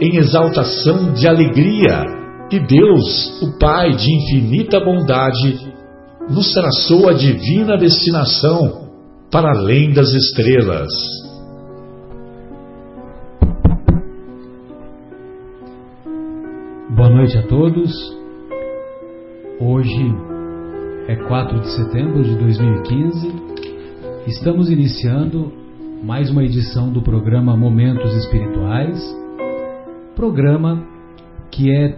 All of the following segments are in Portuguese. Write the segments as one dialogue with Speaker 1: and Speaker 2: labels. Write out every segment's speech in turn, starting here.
Speaker 1: em exaltação de alegria que Deus, o Pai de infinita bondade, nos traçou a divina destinação para além das estrelas.
Speaker 2: Boa noite a todos. Hoje é 4 de setembro de 2015. Estamos iniciando mais uma edição do programa Momentos Espirituais programa que é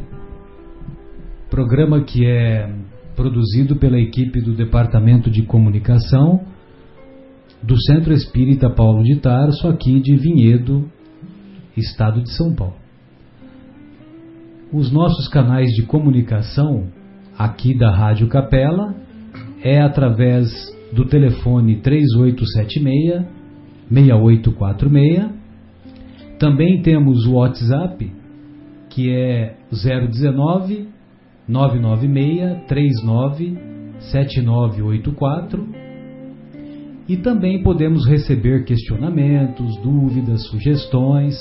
Speaker 2: programa que é produzido pela equipe do Departamento de Comunicação do Centro Espírita Paulo de Tarso, aqui de Vinhedo, Estado de São Paulo. Os nossos canais de comunicação aqui da Rádio Capela é através do telefone 3876 6846 também temos o WhatsApp, que é 019 996 39 7984. E também podemos receber questionamentos, dúvidas, sugestões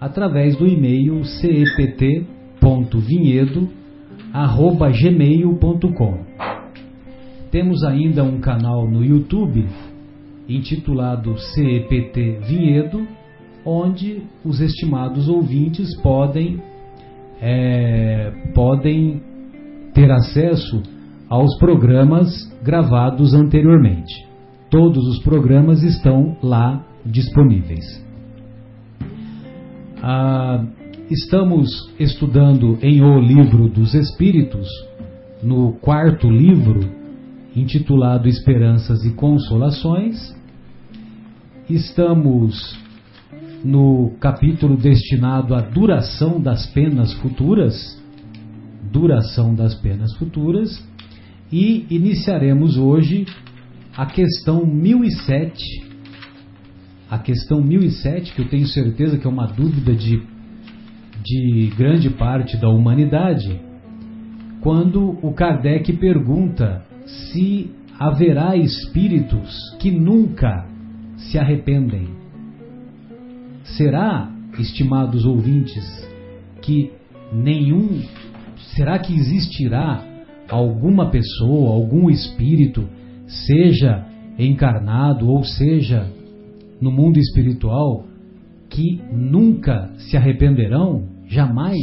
Speaker 2: através do e-mail cept.vinhedo@gmail.com. Temos ainda um canal no YouTube intitulado CEPT Vinhedo onde os estimados ouvintes podem, é, podem ter acesso aos programas gravados anteriormente. Todos os programas estão lá disponíveis. Ah, estamos estudando em O Livro dos Espíritos, no quarto livro, intitulado Esperanças e Consolações. Estamos no capítulo destinado à duração das penas futuras, duração das penas futuras, e iniciaremos hoje a questão 1007, a questão 1007, que eu tenho certeza que é uma dúvida de, de grande parte da humanidade, quando o Kardec pergunta se haverá espíritos que nunca se arrependem. Será, estimados ouvintes, que nenhum. Será que existirá alguma pessoa, algum espírito, seja encarnado ou seja no mundo espiritual, que nunca se arrependerão, jamais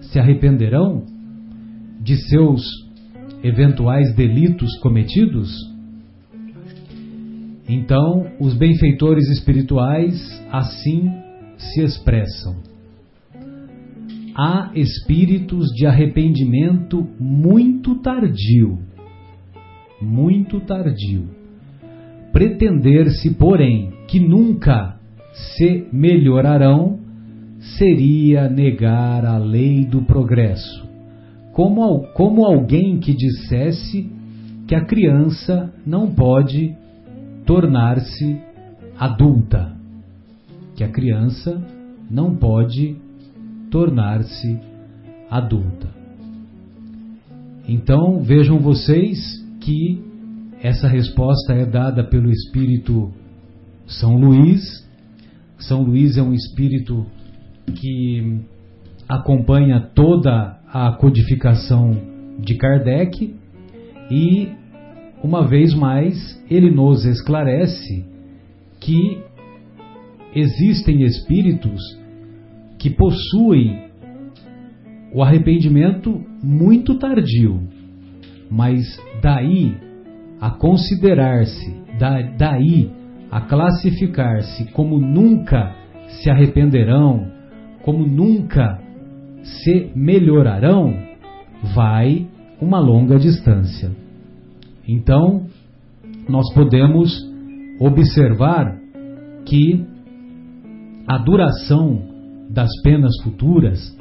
Speaker 2: se arrependerão de seus eventuais delitos cometidos? Então, os benfeitores espirituais assim se expressam. Há espíritos de arrependimento muito tardio, muito tardio. Pretender-se, porém, que nunca se melhorarão seria negar a lei do progresso, como, como alguém que dissesse que a criança não pode tornar-se adulta, que a criança não pode tornar-se adulta. Então vejam vocês que essa resposta é dada pelo Espírito São Luís. São Luís é um espírito que acompanha toda a codificação de Kardec e uma vez mais, ele nos esclarece que existem espíritos que possuem o arrependimento muito tardio, mas daí a considerar-se, daí a classificar-se como nunca se arrependerão, como nunca se melhorarão, vai uma longa distância. Então, nós podemos observar que a duração das penas futuras,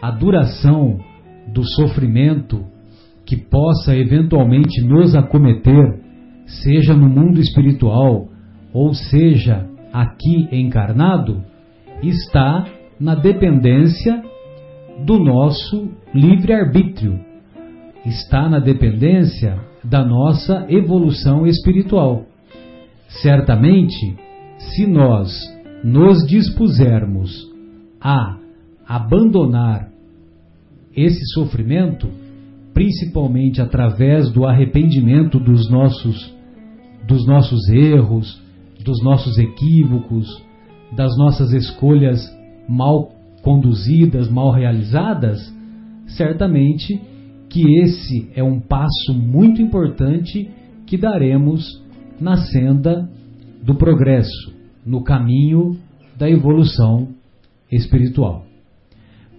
Speaker 2: a duração do sofrimento que possa eventualmente nos acometer, seja no mundo espiritual ou seja aqui encarnado, está na dependência do nosso livre-arbítrio, está na dependência da nossa evolução espiritual. Certamente, se nós nos dispusermos a abandonar esse sofrimento, principalmente através do arrependimento dos nossos dos nossos erros, dos nossos equívocos, das nossas escolhas mal conduzidas, mal realizadas, certamente que esse é um passo muito importante que daremos na senda do progresso, no caminho da evolução espiritual.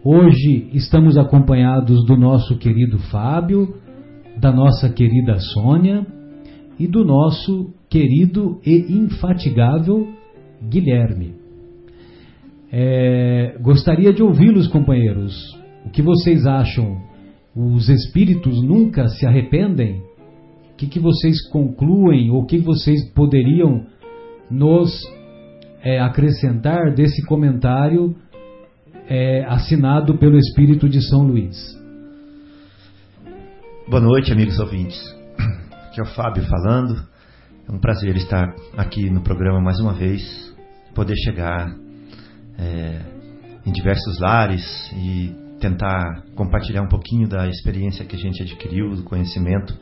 Speaker 2: Hoje estamos acompanhados do nosso querido Fábio, da nossa querida Sônia e do nosso querido e infatigável Guilherme. É, gostaria de ouvi-los, companheiros. O que vocês acham? Os espíritos nunca se arrependem? O que, que vocês concluem ou o que vocês poderiam nos é, acrescentar desse comentário é, assinado pelo Espírito de São Luís?
Speaker 3: Boa noite, amigos ouvintes. Aqui é o Fábio falando. É um prazer estar aqui no programa mais uma vez, poder chegar é, em diversos lares e tentar compartilhar um pouquinho da experiência que a gente adquiriu, do conhecimento,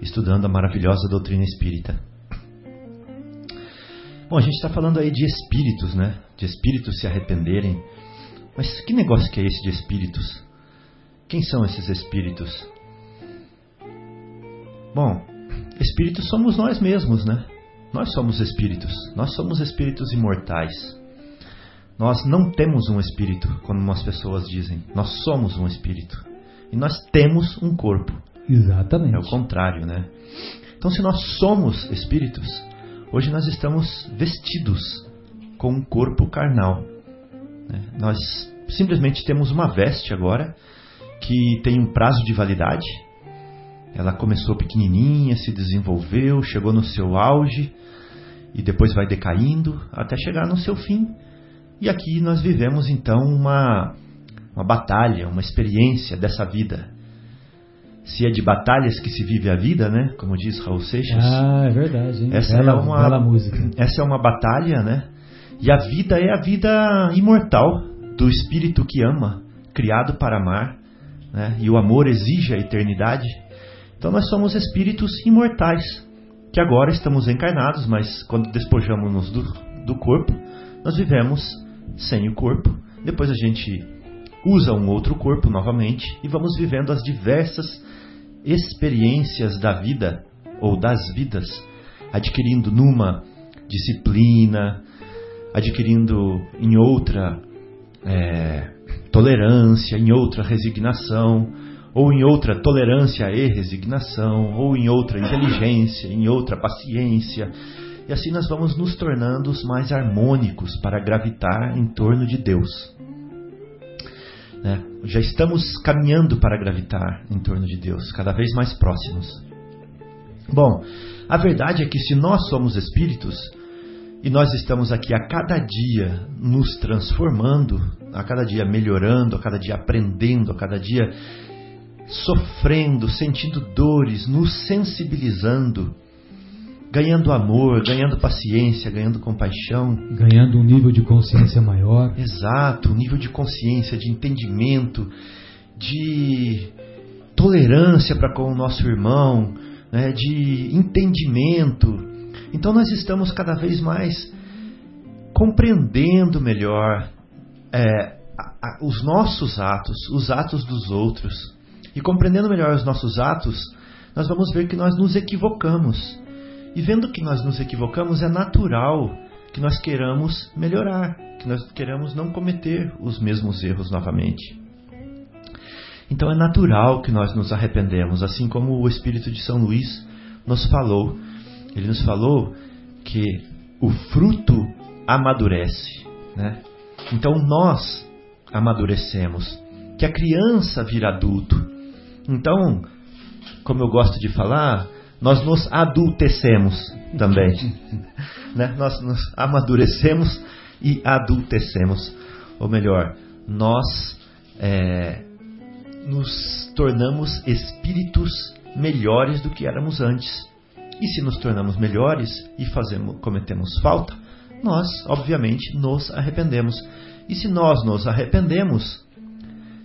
Speaker 3: estudando a maravilhosa doutrina espírita. Bom, a gente está falando aí de espíritos, né? De espíritos se arrependerem. Mas que negócio que é esse de espíritos? Quem são esses espíritos? Bom, Espíritos somos nós mesmos, né? Nós somos espíritos. Nós somos espíritos imortais. Nós não temos um espírito, como as pessoas dizem. Nós somos um espírito. E nós temos um corpo.
Speaker 2: Exatamente.
Speaker 3: É o contrário, né? Então, se nós somos espíritos, hoje nós estamos vestidos com um corpo carnal. Né? Nós simplesmente temos uma veste agora que tem um prazo de validade ela começou pequenininha, se desenvolveu, chegou no seu auge e depois vai decaindo até chegar no seu fim. E aqui nós vivemos então uma, uma batalha, uma experiência dessa vida. Se é de batalhas que se vive a vida, né? Como diz Raul Seixas.
Speaker 2: Ah, é verdade. Hein?
Speaker 3: Essa bela, é uma bela música. Essa é uma batalha, né? E a vida é a vida imortal do espírito que ama, criado para amar, né? E o amor exige a eternidade. Então nós somos espíritos imortais, que agora estamos encarnados, mas quando despojamos-nos do, do corpo, nós vivemos sem o corpo. Depois a gente usa um outro corpo novamente e vamos vivendo as diversas experiências da vida ou das vidas, adquirindo numa disciplina, adquirindo em outra é, tolerância, em outra resignação, ou em outra tolerância e resignação, ou em outra inteligência, em outra paciência. E assim nós vamos nos tornando mais harmônicos para gravitar em torno de Deus. Né? Já estamos caminhando para gravitar em torno de Deus, cada vez mais próximos. Bom, a verdade é que se nós somos espíritos e nós estamos aqui a cada dia nos transformando, a cada dia melhorando, a cada dia aprendendo, a cada dia sofrendo, sentindo dores, nos sensibilizando, ganhando amor, ganhando paciência, ganhando compaixão.
Speaker 2: Ganhando um nível de consciência maior.
Speaker 3: Exato, um nível de consciência, de entendimento, de tolerância para com o nosso irmão, né, de entendimento. Então nós estamos cada vez mais compreendendo melhor é, a, os nossos atos, os atos dos outros. E compreendendo melhor os nossos atos, nós vamos ver que nós nos equivocamos. E vendo que nós nos equivocamos, é natural que nós queiramos melhorar, que nós queremos não cometer os mesmos erros novamente. Então é natural que nós nos arrependemos, assim como o Espírito de São Luís nos falou. Ele nos falou que o fruto amadurece. Né? Então nós amadurecemos, que a criança vira adulto. Então, como eu gosto de falar, nós nos adultecemos também. né? Nós nos amadurecemos e adultecemos. Ou melhor, nós é, nos tornamos espíritos melhores do que éramos antes. E se nos tornamos melhores e fazemos, cometemos falta, nós, obviamente, nos arrependemos. E se nós nos arrependemos,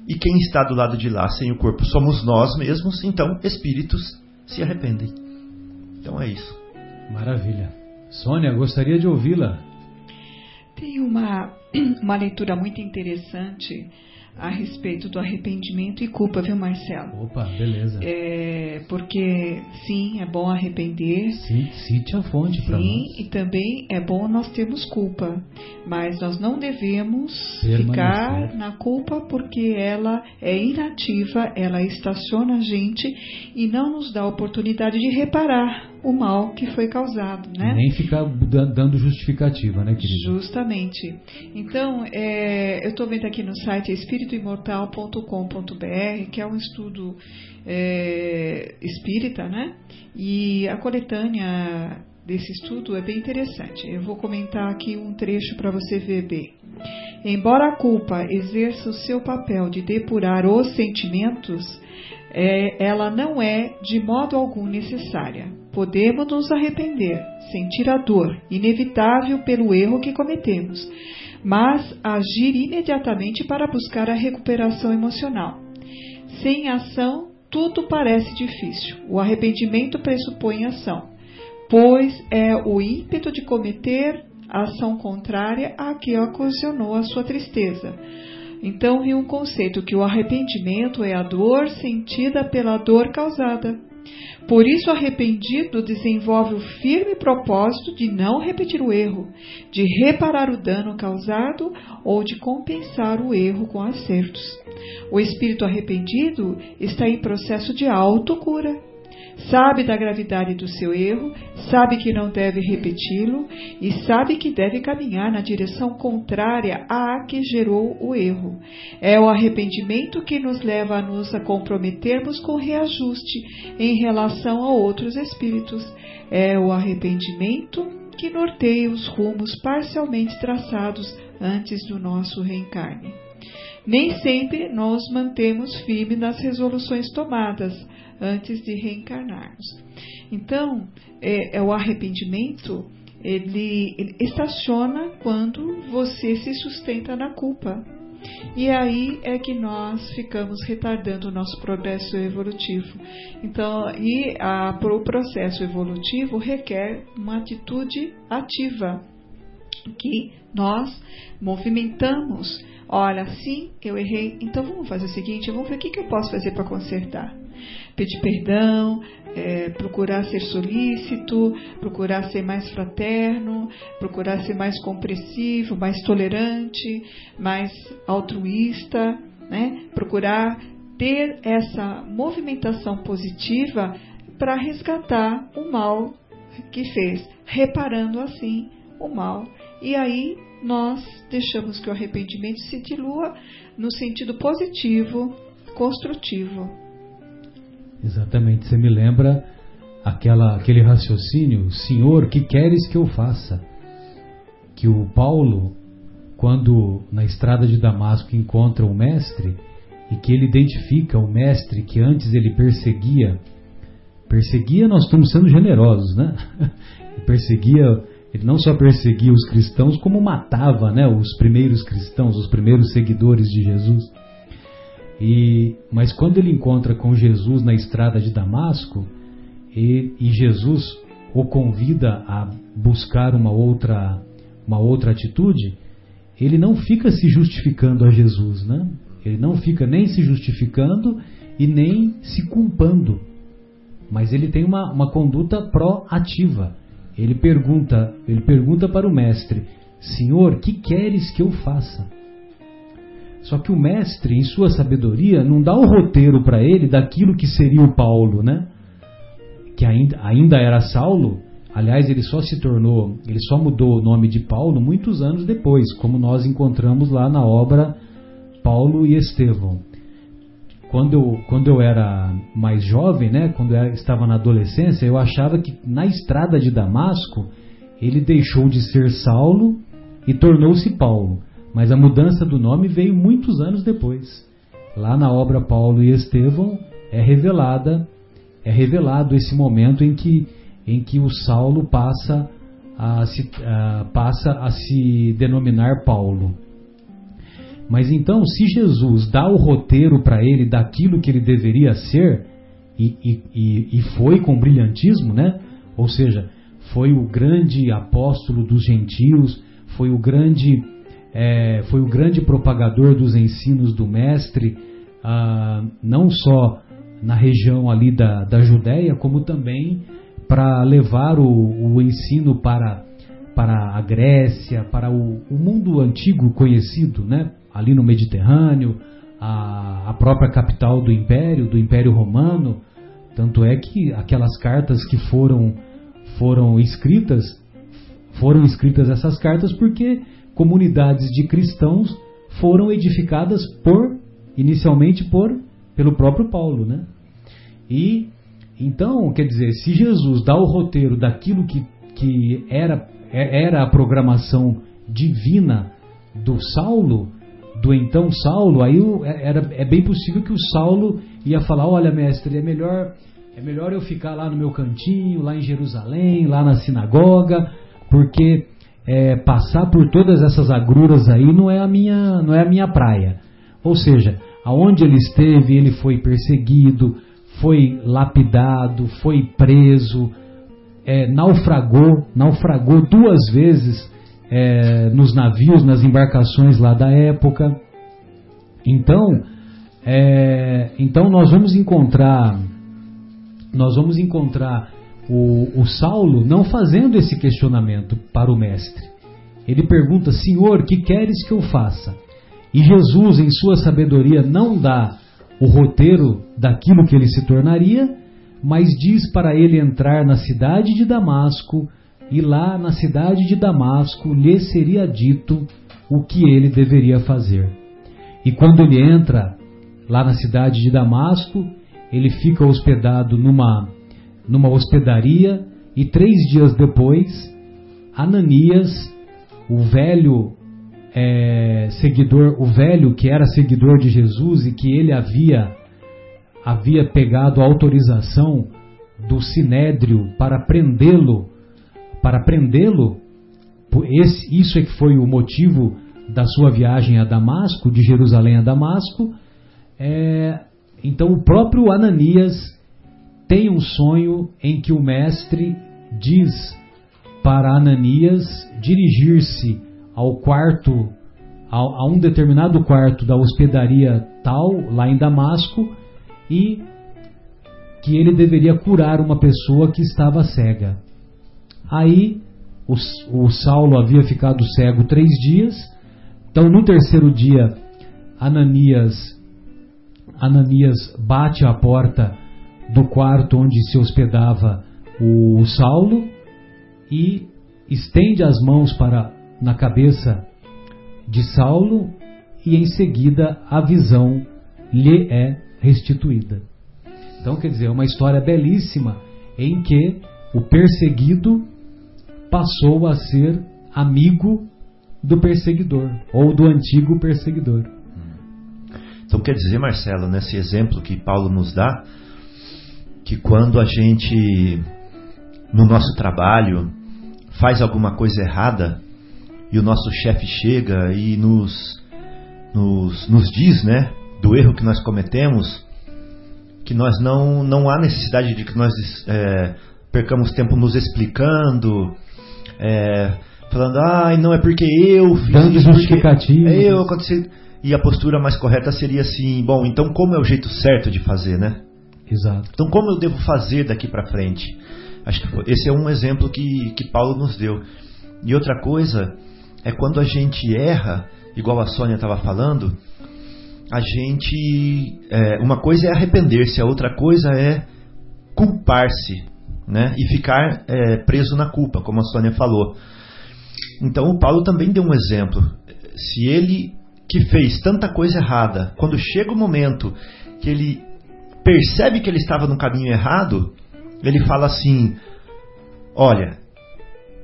Speaker 3: e quem está do lado de lá sem o corpo somos nós mesmos, então espíritos se arrependem. Então é isso.
Speaker 2: Maravilha. Sônia, gostaria de ouvi-la.
Speaker 4: Tem uma, uma leitura muito interessante a respeito do arrependimento e culpa, viu, Marcelo?
Speaker 2: Opa, beleza.
Speaker 4: É, porque, sim, é bom arrepender.
Speaker 2: Sim, cite a fonte para nós. Sim,
Speaker 4: e também é bom nós termos culpa. Mas nós não devemos Permanecer. ficar na culpa porque ela é inativa, ela estaciona a gente e não nos dá a oportunidade de reparar o mal que foi causado, né?
Speaker 2: Nem ficar dando justificativa, né, querido?
Speaker 4: Justamente. Então, é, eu estou vendo aqui no site espiritoimortal.com.br, que é um estudo é, espírita, né? E a coletânea desse estudo é bem interessante. Eu vou comentar aqui um trecho para você ver bem. Embora a culpa exerça o seu papel de depurar os sentimentos, é, ela não é de modo algum necessária. Podemos nos arrepender, sentir a dor inevitável pelo erro que cometemos, mas agir imediatamente para buscar a recuperação emocional. Sem ação, tudo parece difícil. O arrependimento pressupõe ação, pois é o ímpeto de cometer ação contrária à que ocasionou a sua tristeza então vi um conceito que o arrependimento é a dor sentida pela dor causada. Por isso, arrependido desenvolve o firme propósito de não repetir o erro, de reparar o dano causado ou de compensar o erro com acertos. O espírito arrependido está em processo de autocura sabe da gravidade do seu erro, sabe que não deve repeti-lo e sabe que deve caminhar na direção contrária à que gerou o erro. É o arrependimento que nos leva a nos comprometermos com reajuste em relação a outros espíritos. É o arrependimento que norteia os rumos parcialmente traçados antes do nosso reencarne. Nem sempre nos mantemos firmes nas resoluções tomadas, antes de reencarnarmos. Então, é, é o arrependimento, ele, ele estaciona quando você se sustenta na culpa. E aí é que nós ficamos retardando o nosso progresso evolutivo. Então, e a, o processo evolutivo requer uma atitude ativa, que nós movimentamos. Olha, sim, eu errei, então vamos fazer o seguinte: vamos ver o que, que eu posso fazer para consertar pedir perdão, é, procurar ser solícito, procurar ser mais fraterno, procurar ser mais compreensivo, mais tolerante, mais altruísta, né? procurar ter essa movimentação positiva para resgatar o mal que fez, reparando assim o mal. E aí nós deixamos que o arrependimento se dilua no sentido positivo, construtivo.
Speaker 2: Exatamente, você me lembra aquela, aquele raciocínio, Senhor, que queres que eu faça? Que o Paulo, quando na estrada de Damasco encontra o mestre e que ele identifica o mestre que antes ele perseguia, perseguia, nós estamos sendo generosos, né? perseguia, ele não só perseguia os cristãos, como matava, né, os primeiros cristãos, os primeiros seguidores de Jesus. E, mas quando ele encontra com Jesus na estrada de Damasco, e, e Jesus o convida a buscar uma outra, uma outra atitude, ele não fica se justificando a Jesus, né? Ele não fica nem se justificando e nem se culpando. Mas ele tem uma, uma conduta proativa. Ele pergunta, ele pergunta para o mestre: Senhor, que queres que eu faça? Só que o mestre, em sua sabedoria, não dá o roteiro para ele daquilo que seria o Paulo, né? Que ainda, ainda era Saulo. Aliás, ele só se tornou, ele só mudou o nome de Paulo muitos anos depois, como nós encontramos lá na obra Paulo e Estevão. Quando eu, quando eu era mais jovem, né, quando eu estava na adolescência, eu achava que na estrada de Damasco ele deixou de ser Saulo e tornou-se Paulo. Mas a mudança do nome veio muitos anos depois. Lá na obra Paulo e Estevão é revelada é revelado esse momento em que em que o Saulo passa a se, uh, passa a se denominar Paulo. Mas então, se Jesus dá o roteiro para ele daquilo que ele deveria ser, e, e, e, foi com brilhantismo, né? Ou seja, foi o grande apóstolo dos gentios, foi o grande, é, foi o grande propagador dos ensinos do Mestre, ah, não só na região ali da, da Judéia, como também para levar o, o, ensino para, para a Grécia, para o, o, mundo antigo conhecido, né? ali no Mediterrâneo, a, a própria capital do Império, do Império Romano. Tanto é que aquelas cartas que foram, foram escritas foram escritas essas cartas porque comunidades de cristãos foram edificadas por inicialmente por pelo próprio Paulo, né? E então, quer dizer, se Jesus dá o roteiro daquilo que, que era, era a programação divina do Saulo, do então Saulo, aí era, é bem possível que o Saulo ia falar: Olha, mestre, é melhor, é melhor eu ficar lá no meu cantinho, lá em Jerusalém, lá na sinagoga, porque é, passar por todas essas agruras aí não é a minha, não é a minha praia. Ou seja, aonde ele esteve, ele foi perseguido, foi lapidado, foi preso, é, naufragou, naufragou duas vezes é, nos navios, nas embarcações lá da época. Então, é, então nós vamos encontrar, nós vamos encontrar o, o Saulo não fazendo esse questionamento para o mestre. Ele pergunta: Senhor, que queres que eu faça? E Jesus, em sua sabedoria, não dá o roteiro daquilo que ele se tornaria, mas diz para ele entrar na cidade de Damasco, e lá na cidade de Damasco lhe seria dito o que ele deveria fazer. E quando ele entra lá na cidade de Damasco, ele fica hospedado numa, numa hospedaria, e três dias depois, Ananias, o velho é, seguidor, o velho que era seguidor de Jesus e que ele havia havia pegado a autorização do sinédrio para prendê-lo, para prendê-lo, isso é que foi o motivo da sua viagem a Damasco, de Jerusalém a Damasco. É, então o próprio Ananias tem um sonho em que o mestre diz para Ananias dirigir-se ao quarto, a, a um determinado quarto da hospedaria tal, lá em Damasco, e que ele deveria curar uma pessoa que estava cega. Aí o, o, Saulo havia ficado cego três dias, então no terceiro dia Ananias, Ananias bate à porta do quarto onde se hospedava o Saulo e estende as mãos para na cabeça de Saulo e em seguida a visão lhe é restituída. Então, quer dizer, é uma história belíssima em que o perseguido passou a ser amigo do perseguidor ou do antigo perseguidor.
Speaker 3: Então quer dizer, Marcelo, nesse exemplo que Paulo nos dá, que quando a gente no nosso trabalho faz alguma coisa errada, e o nosso chefe chega e nos, nos, nos diz né, do erro que nós cometemos, que nós não, não há necessidade de que nós é, percamos tempo nos explicando, é, falando, ah, não é porque eu fiz
Speaker 2: Dando
Speaker 3: isso. Eu aconteci. E a postura mais correta seria assim, bom, então como é o jeito certo de fazer, né?
Speaker 2: Exato.
Speaker 3: Então como eu devo fazer daqui para frente? Acho que esse é um exemplo que, que Paulo nos deu. E outra coisa é quando a gente erra, igual a Sônia estava falando, a gente. É, uma coisa é arrepender-se, a outra coisa é culpar-se, né? E ficar é, preso na culpa, como a Sônia falou. Então o Paulo também deu um exemplo. Se ele que fez tanta coisa errada, quando chega o momento que ele percebe que ele estava no caminho errado, ele fala assim: Olha,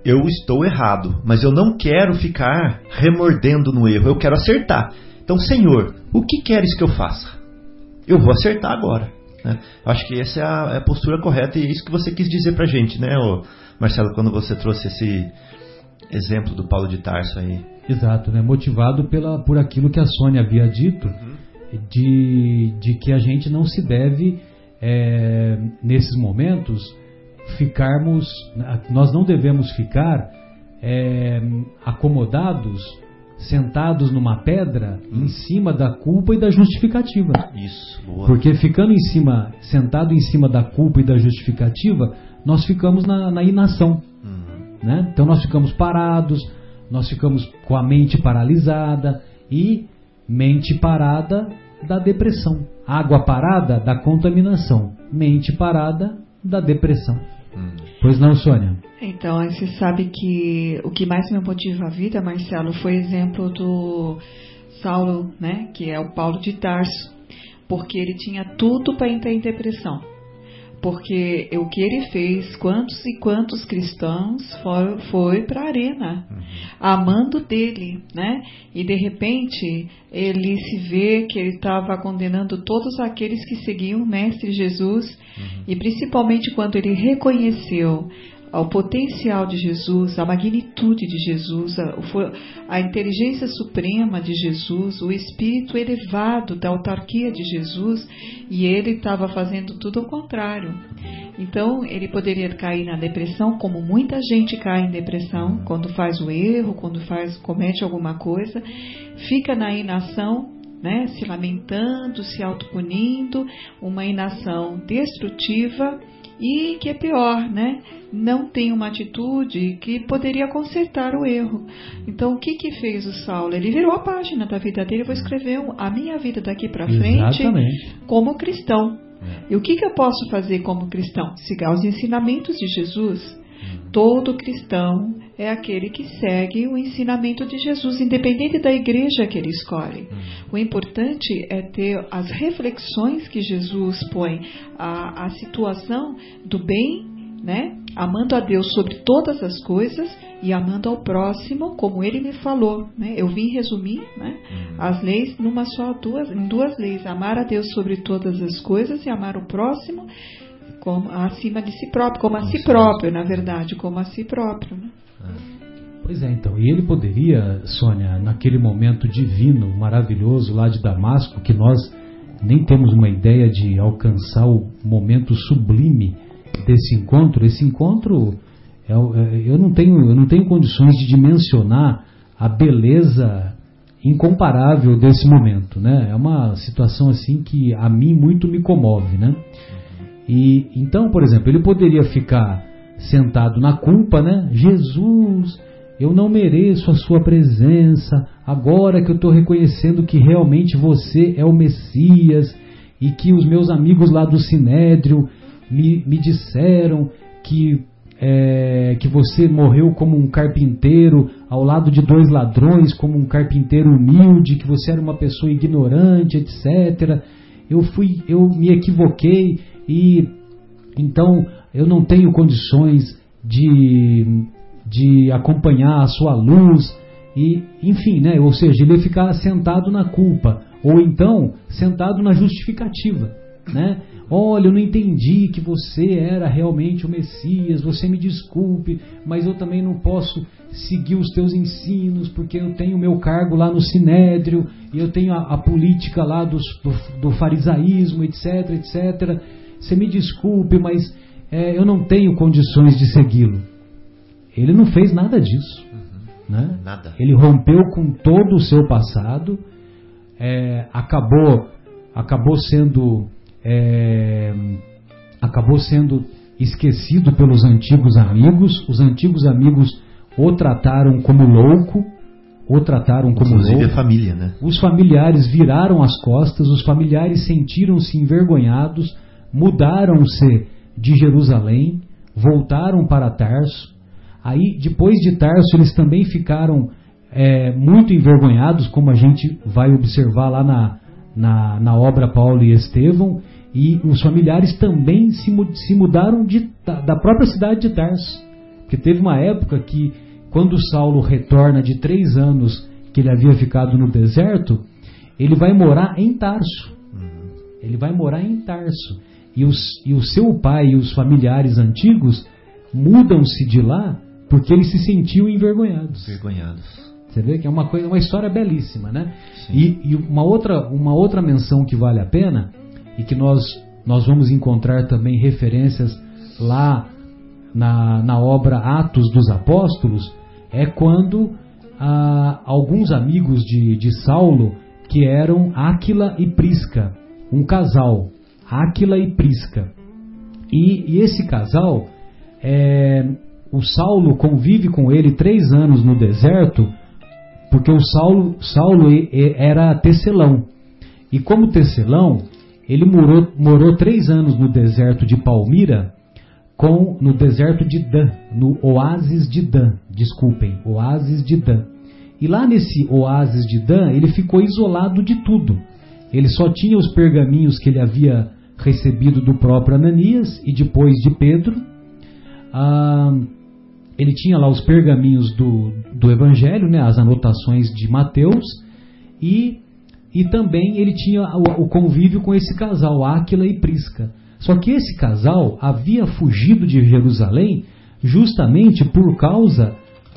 Speaker 3: eu estou errado, mas eu não quero ficar remordendo no erro, eu quero acertar. Então, Senhor, o que queres que eu faça? Eu vou acertar agora. Né? Acho que essa é a, é a, postura correta e é isso que você quis dizer pra gente, né, Marcelo, quando você trouxe esse exemplo do Paulo de Tarso aí.
Speaker 2: Exato, né? motivado pela, por aquilo que a Sônia havia dito, uhum. De, de que a gente não se deve, é, nesses momentos, ficarmos, nós não devemos ficar é, acomodados sentados numa pedra em cima da culpa e da justificativa.
Speaker 3: Isso, boa.
Speaker 2: Porque ficando em cima, sentado em cima da culpa e da justificativa, nós ficamos na, na inação. Uhum. Né? Então nós ficamos parados, nós ficamos com a mente paralisada e mente parada da depressão. Água parada da contaminação. Mente parada da depressão. Hum. Pois não, Sônia?
Speaker 4: Então, você sabe que o que mais me motiva a vida, Marcelo, foi exemplo do Saulo, né, que é o Paulo de Tarso, porque ele tinha tudo para entrar em depressão porque o que ele fez, quantos e quantos cristãos foi, foi para a arena, uhum. amando dele, né? E de repente ele se vê que ele estava condenando todos aqueles que seguiam o Mestre Jesus, uhum. e principalmente quando ele reconheceu ao potencial de Jesus, a magnitude de Jesus, a, a, inteligência suprema de Jesus, o espírito elevado da autarquia de Jesus, e ele estava fazendo tudo ao contrário. Então, ele poderia cair na depressão, como muita gente cai em depressão quando faz o erro, quando faz comete alguma coisa, fica na inação né, se lamentando, se autopunindo, uma inação destrutiva e que é pior, né? Não tem uma atitude que poderia consertar o erro. Então, o que que fez o Saulo? Ele virou a página da vida dele. Vou escrever a minha vida daqui para frente como cristão. É. E o que que eu posso fazer como cristão? Sigar os ensinamentos de Jesus. Todo cristão é aquele que segue o ensinamento de Jesus, independente da igreja que ele escolhe. O importante é ter as reflexões que Jesus põe, a, a situação do bem, né? amando a Deus sobre todas as coisas e amando ao próximo, como ele me falou. Né? Eu vim resumir né? as leis numa só duas, em duas leis: amar a Deus sobre todas as coisas e amar o próximo como acima de si próprio, como a si próprio, na verdade, como a si próprio. Né?
Speaker 2: Pois é, então, e ele poderia, Sônia, naquele momento divino, maravilhoso lá de Damasco, que nós nem temos uma ideia de alcançar o momento sublime desse encontro. Esse encontro, é, é, eu não tenho, eu não tenho condições de dimensionar a beleza incomparável desse momento, né? É uma situação assim que a mim muito me comove, né? E então, por exemplo, ele poderia ficar sentado na culpa, né? Jesus, eu não mereço a sua presença. Agora que eu estou reconhecendo que realmente você é o Messias e que os meus amigos lá do Sinédrio me, me disseram que é, que você morreu como um carpinteiro ao lado de dois ladrões, como um carpinteiro humilde, que você era uma pessoa ignorante, etc. Eu fui, eu me equivoquei e então eu não tenho condições de, de acompanhar a sua luz e enfim, né? Ou seja, ele ficar sentado na culpa ou então sentado na justificativa, né? Olha, eu não entendi que você era realmente o Messias, você me desculpe, mas eu também não posso seguir os teus ensinos, porque eu tenho meu cargo lá no Sinédrio, e eu tenho a, a política lá do, do, do farisaísmo, etc, etc. Você me desculpe, mas é, eu não tenho condições de segui-lo. Ele não fez nada disso. Né?
Speaker 3: Nada.
Speaker 2: Ele rompeu com todo o seu passado, é, acabou, acabou sendo, é, acabou sendo esquecido pelos antigos amigos. Os antigos amigos o trataram como louco, o trataram como
Speaker 3: Inclusive
Speaker 2: louco.
Speaker 3: a família, né?
Speaker 2: Os familiares viraram as costas, os familiares sentiram-se envergonhados, mudaram-se de Jerusalém, voltaram para Tarso. Aí, depois de Tarso, eles também ficaram é, muito envergonhados, como a gente vai observar lá na, na, na obra Paulo e Estevão, e os familiares também se, se mudaram de, da, própria cidade de Tarso. Porque teve uma época que, quando Saulo retorna de três anos que ele havia ficado no deserto, ele vai morar em Tarso. Ele vai morar em Tarso. E, os, e o seu pai e os familiares antigos mudam-se de lá porque eles se sentiam envergonhados.
Speaker 3: Envergonhados.
Speaker 2: Você vê que é uma coisa, uma história belíssima, né? E, e, uma outra, uma outra menção que vale a pena e que nós nós vamos encontrar também referências lá na, na obra Atos dos Apóstolos é quando ah, alguns amigos de, de Saulo que eram Áquila e Prisca, um casal, Áquila e Prisca. E, e esse casal, é, o Saulo convive com ele três anos no deserto, porque o Saulo, Saulo era tecelão. E como tecelão, ele morou, morou três anos no deserto de Palmira, com, no deserto de Dan, no oásis de Dan, desculpem, oásis de Dan. E lá nesse oásis de Dan, ele ficou isolado de tudo. Ele só tinha os pergaminhos que ele havia recebido do próprio Ananias e depois de Pedro. Ah, ele tinha lá os pergaminhos do, do Evangelho, né, as anotações de Mateus, e, e também ele tinha o, o convívio com esse casal, Áquila e Prisca. Só que esse casal havia fugido de Jerusalém justamente por causa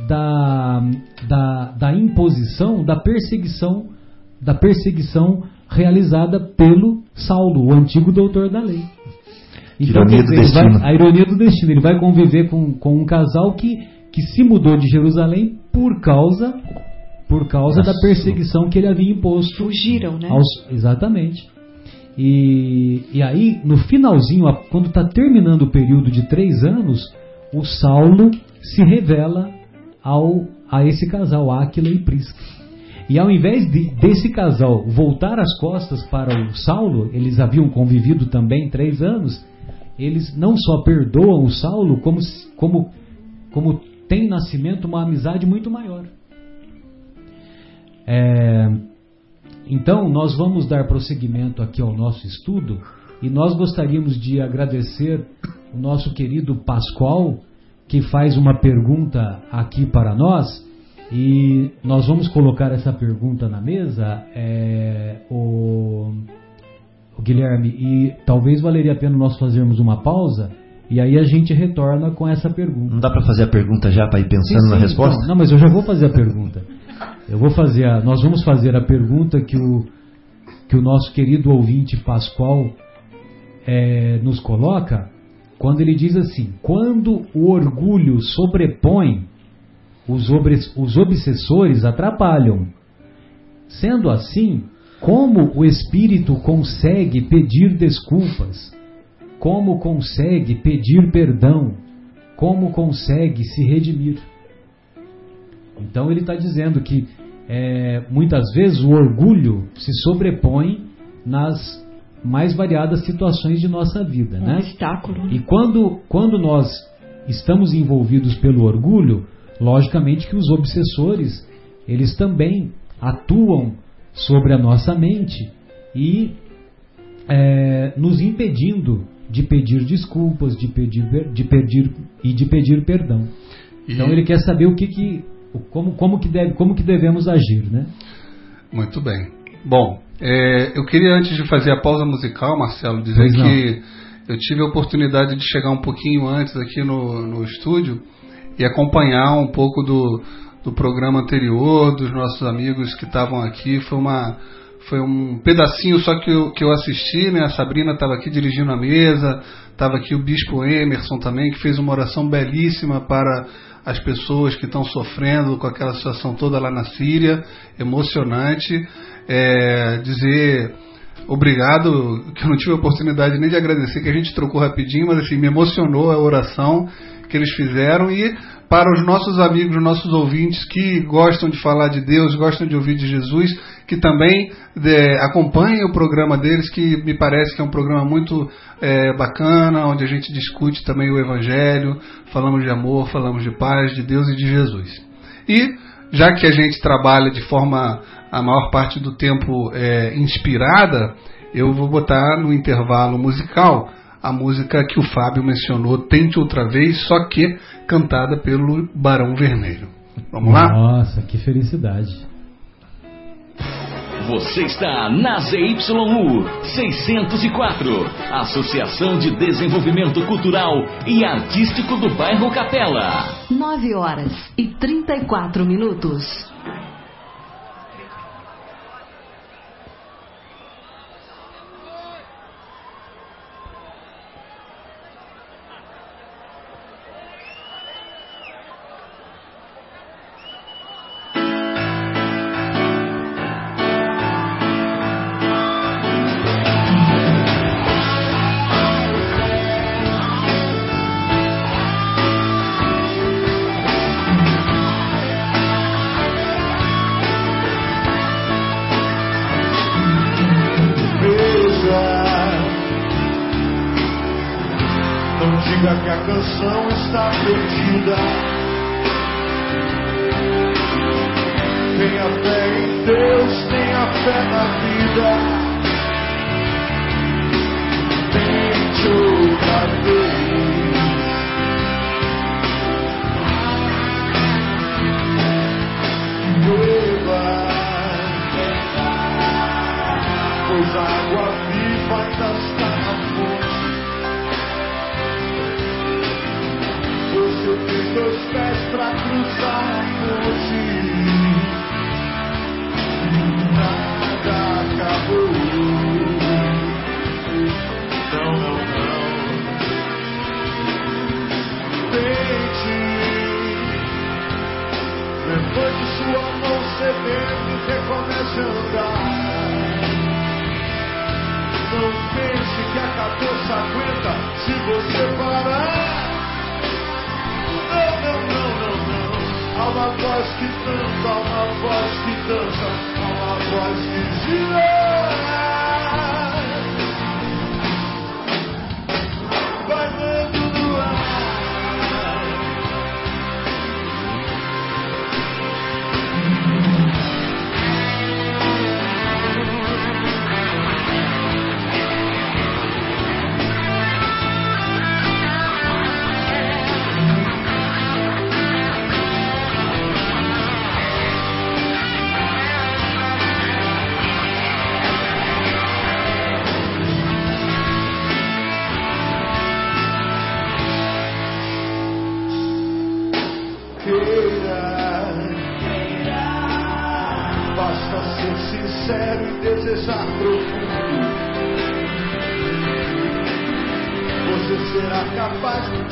Speaker 2: da, da, da imposição, da perseguição, da perseguição realizada pelo Saulo, o antigo doutor da lei. Então,
Speaker 3: ironia do
Speaker 2: vai, a ironia do destino. Ele vai conviver com, com um casal que, que se mudou de Jerusalém por causa por causa Nossa. da perseguição que ele havia imposto.
Speaker 4: Fugiram, né?
Speaker 2: Aos, exatamente. E, e aí, no finalzinho, quando está terminando o período de três anos, o Saulo se revela ao, a esse casal, Áquila e Prisca. E ao invés de, desse casal voltar as costas para o Saulo, eles haviam convivido também três anos, eles não só perdoam o Saulo, como, como, como tem nascimento uma amizade muito maior. É, então, nós vamos dar prosseguimento aqui ao nosso estudo e nós gostaríamos de agradecer o nosso querido Pascoal, que faz uma pergunta aqui para nós. E nós vamos colocar essa pergunta na mesa, é, o, o Guilherme, e talvez valeria a pena nós fazermos uma pausa e aí a gente retorna com essa pergunta.
Speaker 3: Não dá para fazer a pergunta já para ir pensando sim, sim, na resposta?
Speaker 2: Não, não, mas eu já vou fazer a pergunta. Eu vou fazer a, nós vamos fazer a pergunta que o, que o nosso querido ouvinte Pascoal é, nos coloca, quando ele diz assim: quando o orgulho sobrepõe, os, os obsessores atrapalham. Sendo assim, como o espírito consegue pedir desculpas? Como consegue pedir perdão? Como consegue se redimir? Então ele está dizendo que é, muitas vezes o orgulho se sobrepõe nas mais variadas situações de nossa vida,
Speaker 4: um
Speaker 2: né?
Speaker 4: obstáculo.
Speaker 2: E quando, quando nós estamos envolvidos pelo orgulho, logicamente que os obsessores eles também atuam sobre a nossa mente e é, nos impedindo de pedir desculpas, de pedir, de pedir e de pedir perdão. E... Então ele quer saber o que, que como, como, que deve, como que devemos agir, né?
Speaker 5: Muito bem. Bom, é, eu queria antes de fazer a pausa musical, Marcelo, dizer que eu tive a oportunidade de chegar um pouquinho antes aqui no, no estúdio e acompanhar um pouco do, do programa anterior, dos nossos amigos que estavam aqui. Foi uma, foi um pedacinho só que eu, que eu assisti, né? A Sabrina estava aqui dirigindo a mesa, estava aqui o Bispo Emerson também, que fez uma oração belíssima para as pessoas que estão sofrendo com aquela situação toda lá na Síria, emocionante. É, dizer obrigado, que eu não tive a oportunidade nem de agradecer, que a gente trocou rapidinho, mas assim, me emocionou a oração que eles fizeram e para os nossos amigos, nossos ouvintes que gostam de falar de Deus, gostam de ouvir de Jesus, que também é, acompanhem o programa deles, que me parece que é um programa muito é, bacana, onde a gente discute também o Evangelho, falamos de amor, falamos de paz, de Deus e de Jesus. E já que a gente trabalha de forma a maior parte do tempo é, inspirada, eu vou botar no intervalo musical a música que o Fábio mencionou, Tente Outra Vez, só que cantada pelo Barão Vermelho. Vamos lá?
Speaker 2: Nossa, que felicidade.
Speaker 6: Você está na ZYU 604, Associação de Desenvolvimento Cultural e Artístico do Bairro Capela.
Speaker 7: 9 horas e 34 minutos. pra cruzar hoje. Nada acabou. Não, não, não. Deite. Levante sua mão sedenta e recomece a andar. Não pense que acabou, se aguenta se você parar. uma voz que canta, uma voz que dança, uma voz que gira.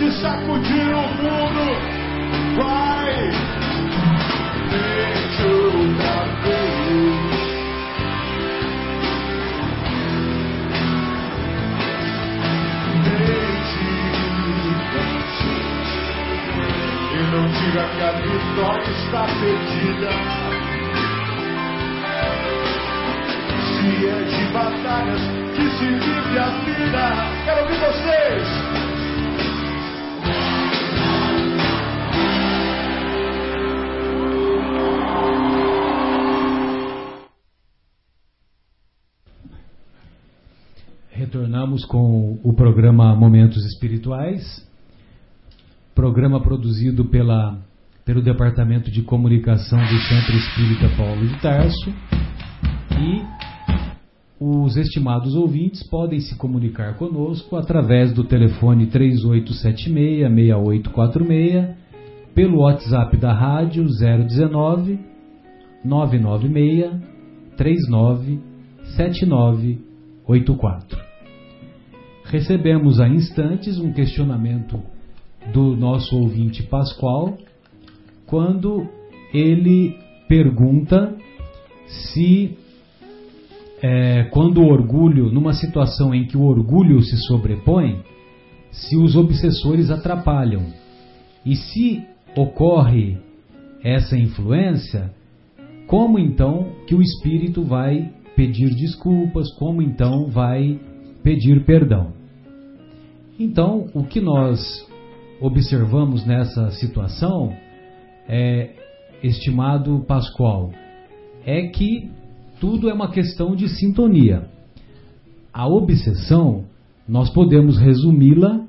Speaker 7: te sacudir.
Speaker 2: Retornamos com o programa Momentos Espirituais, programa produzido pela, pelo Departamento de Comunicação do Centro Espírita Paulo de Tarso. E os estimados ouvintes podem se comunicar conosco através do telefone 3876-6846, pelo WhatsApp da rádio 019 996 39 7984. Recebemos há instantes um questionamento do nosso ouvinte Pascoal, quando ele pergunta se, é, quando o orgulho, numa situação em que o orgulho se sobrepõe, se os obsessores atrapalham. E se ocorre essa influência, como então que o espírito vai pedir desculpas, como então vai pedir perdão? Então, o que nós observamos nessa situação é, estimado Pascoal, é que tudo é uma questão de sintonia. A obsessão, nós podemos resumi-la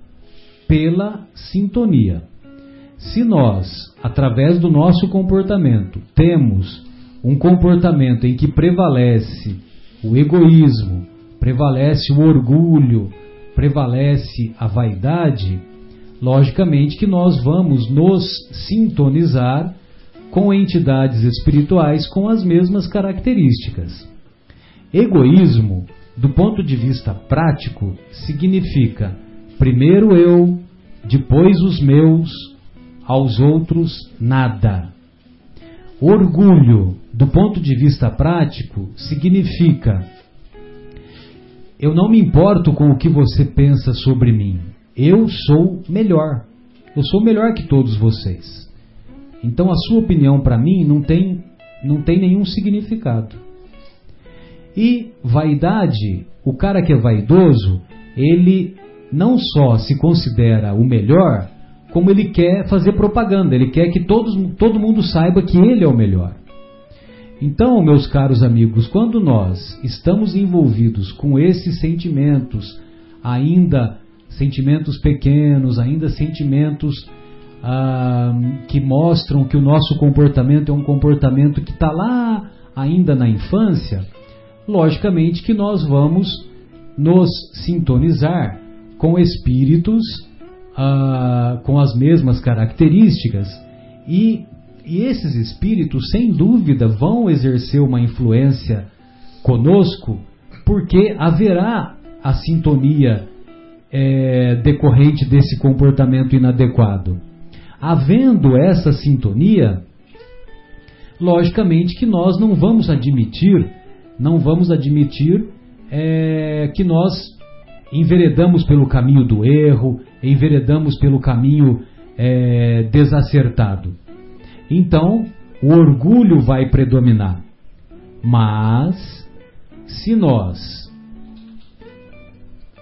Speaker 2: pela sintonia. Se nós, através do nosso comportamento, temos um comportamento em que prevalece o egoísmo, prevalece o orgulho, prevalece a vaidade, logicamente que nós vamos nos sintonizar com entidades espirituais com as mesmas características. Egoísmo, do ponto de vista prático, significa primeiro eu, depois os meus, aos outros nada. Orgulho, do ponto de vista prático, significa eu não me importo com o que você pensa sobre mim. Eu sou melhor. Eu sou melhor que todos vocês. Então a sua opinião para mim não tem não tem nenhum significado. E vaidade, o cara que é vaidoso, ele não só se considera o melhor, como ele quer fazer propaganda, ele quer que todos, todo mundo saiba que ele é o melhor. Então, meus caros amigos, quando nós estamos envolvidos com esses sentimentos, ainda sentimentos pequenos, ainda sentimentos ah, que mostram que o nosso comportamento é um comportamento que está lá ainda na infância, logicamente que nós vamos nos sintonizar com espíritos ah, com as mesmas características e e esses espíritos, sem dúvida, vão exercer uma influência conosco, porque haverá a sintonia é, decorrente desse comportamento inadequado. Havendo essa sintonia, logicamente que nós não vamos admitir, não vamos admitir é, que nós enveredamos pelo caminho do erro, enveredamos pelo caminho é, desacertado. Então, o orgulho vai predominar. Mas, se nós,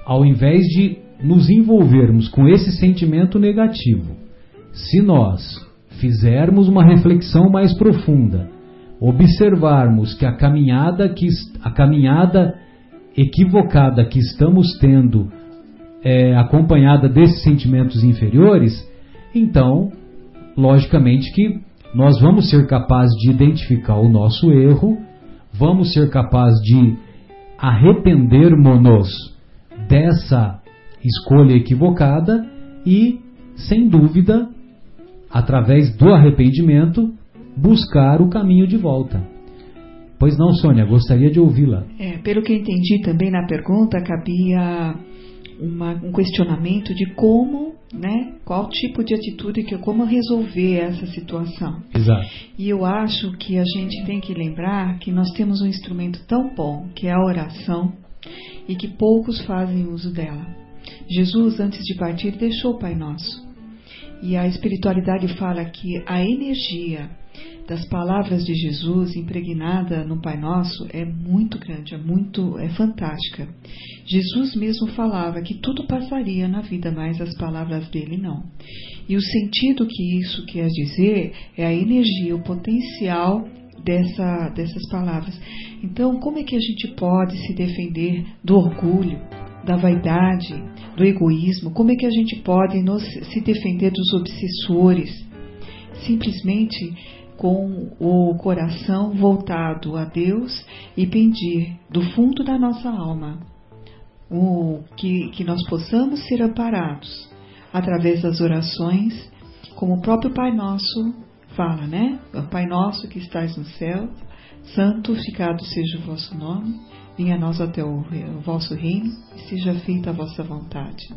Speaker 2: ao invés de nos envolvermos com esse sentimento negativo, se nós fizermos uma reflexão mais profunda, observarmos que a caminhada que a caminhada equivocada que estamos tendo é acompanhada desses sentimentos inferiores, então, logicamente que nós vamos ser capazes de identificar o nosso erro, vamos ser capazes de arrependermos-nos dessa escolha equivocada e, sem dúvida, através do arrependimento, buscar o caminho de volta. Pois não, Sônia, gostaria de ouvi-la.
Speaker 4: É, pelo que entendi também na pergunta, cabia uma, um questionamento de como, né, qual tipo de atitude, que como resolver essa situação.
Speaker 2: Exato.
Speaker 4: E eu acho que a gente tem que lembrar que nós temos um instrumento tão bom, que é a oração, e que poucos fazem uso dela. Jesus, antes de partir, deixou o Pai Nosso. E a espiritualidade fala que a energia das palavras de Jesus impregnada no Pai Nosso é muito grande, é muito é fantástica. Jesus mesmo falava que tudo passaria na vida, mas as palavras dele não. E o sentido que isso quer dizer é a energia, o potencial dessa, dessas palavras. Então, como é que a gente pode se defender do orgulho, da vaidade, do egoísmo? Como é que a gente pode nos, se defender dos obsessores? Simplesmente com o coração voltado a Deus e pedir do fundo da nossa alma o, que, que nós possamos ser amparados através das orações, como o próprio Pai Nosso fala, né? Pai Nosso que estás no céu, santificado seja o vosso nome, Venha a nós até o, o vosso reino e seja feita a vossa vontade,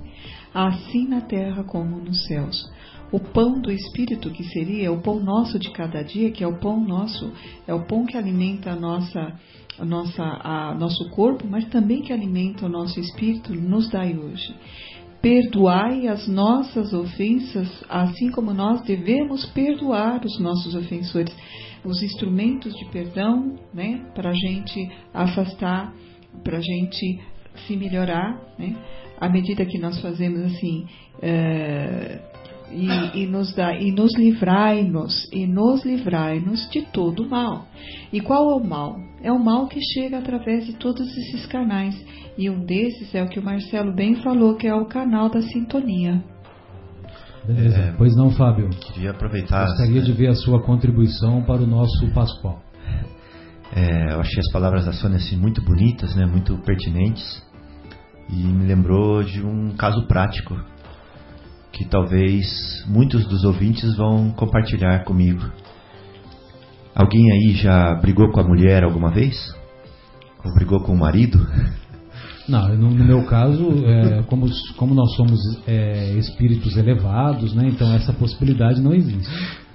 Speaker 4: assim na terra como nos céus. O pão do Espírito, que seria o pão nosso de cada dia, que é o pão nosso, é o pão que alimenta a nossa, a nossa, a nosso corpo, mas também que alimenta o nosso espírito, nos dai hoje. Perdoai as nossas ofensas, assim como nós devemos perdoar os nossos ofensores os instrumentos de perdão, né, para a gente afastar, para a gente se melhorar, né, à medida que nós fazemos assim, é, e, e, nos dá, e nos livrai-nos, e nos livrai-nos de todo o mal. E qual é o mal? É o mal que chega através de todos esses canais. E um desses é o que o Marcelo bem falou, que é o canal da sintonia.
Speaker 2: Beleza. É, pois não, Fábio.
Speaker 3: Queria aproveitar.
Speaker 2: Gostaria de ver a sua contribuição para o nosso Pascoal.
Speaker 3: É, eu achei as palavras da Sônia assim, muito bonitas, né, muito pertinentes. E me lembrou de um caso prático que talvez muitos dos ouvintes vão compartilhar comigo. Alguém aí já brigou com a mulher alguma vez? Ou brigou com o marido?
Speaker 2: Não, no, no meu caso, é, como, como nós somos é, espíritos elevados, né, então essa possibilidade não existe.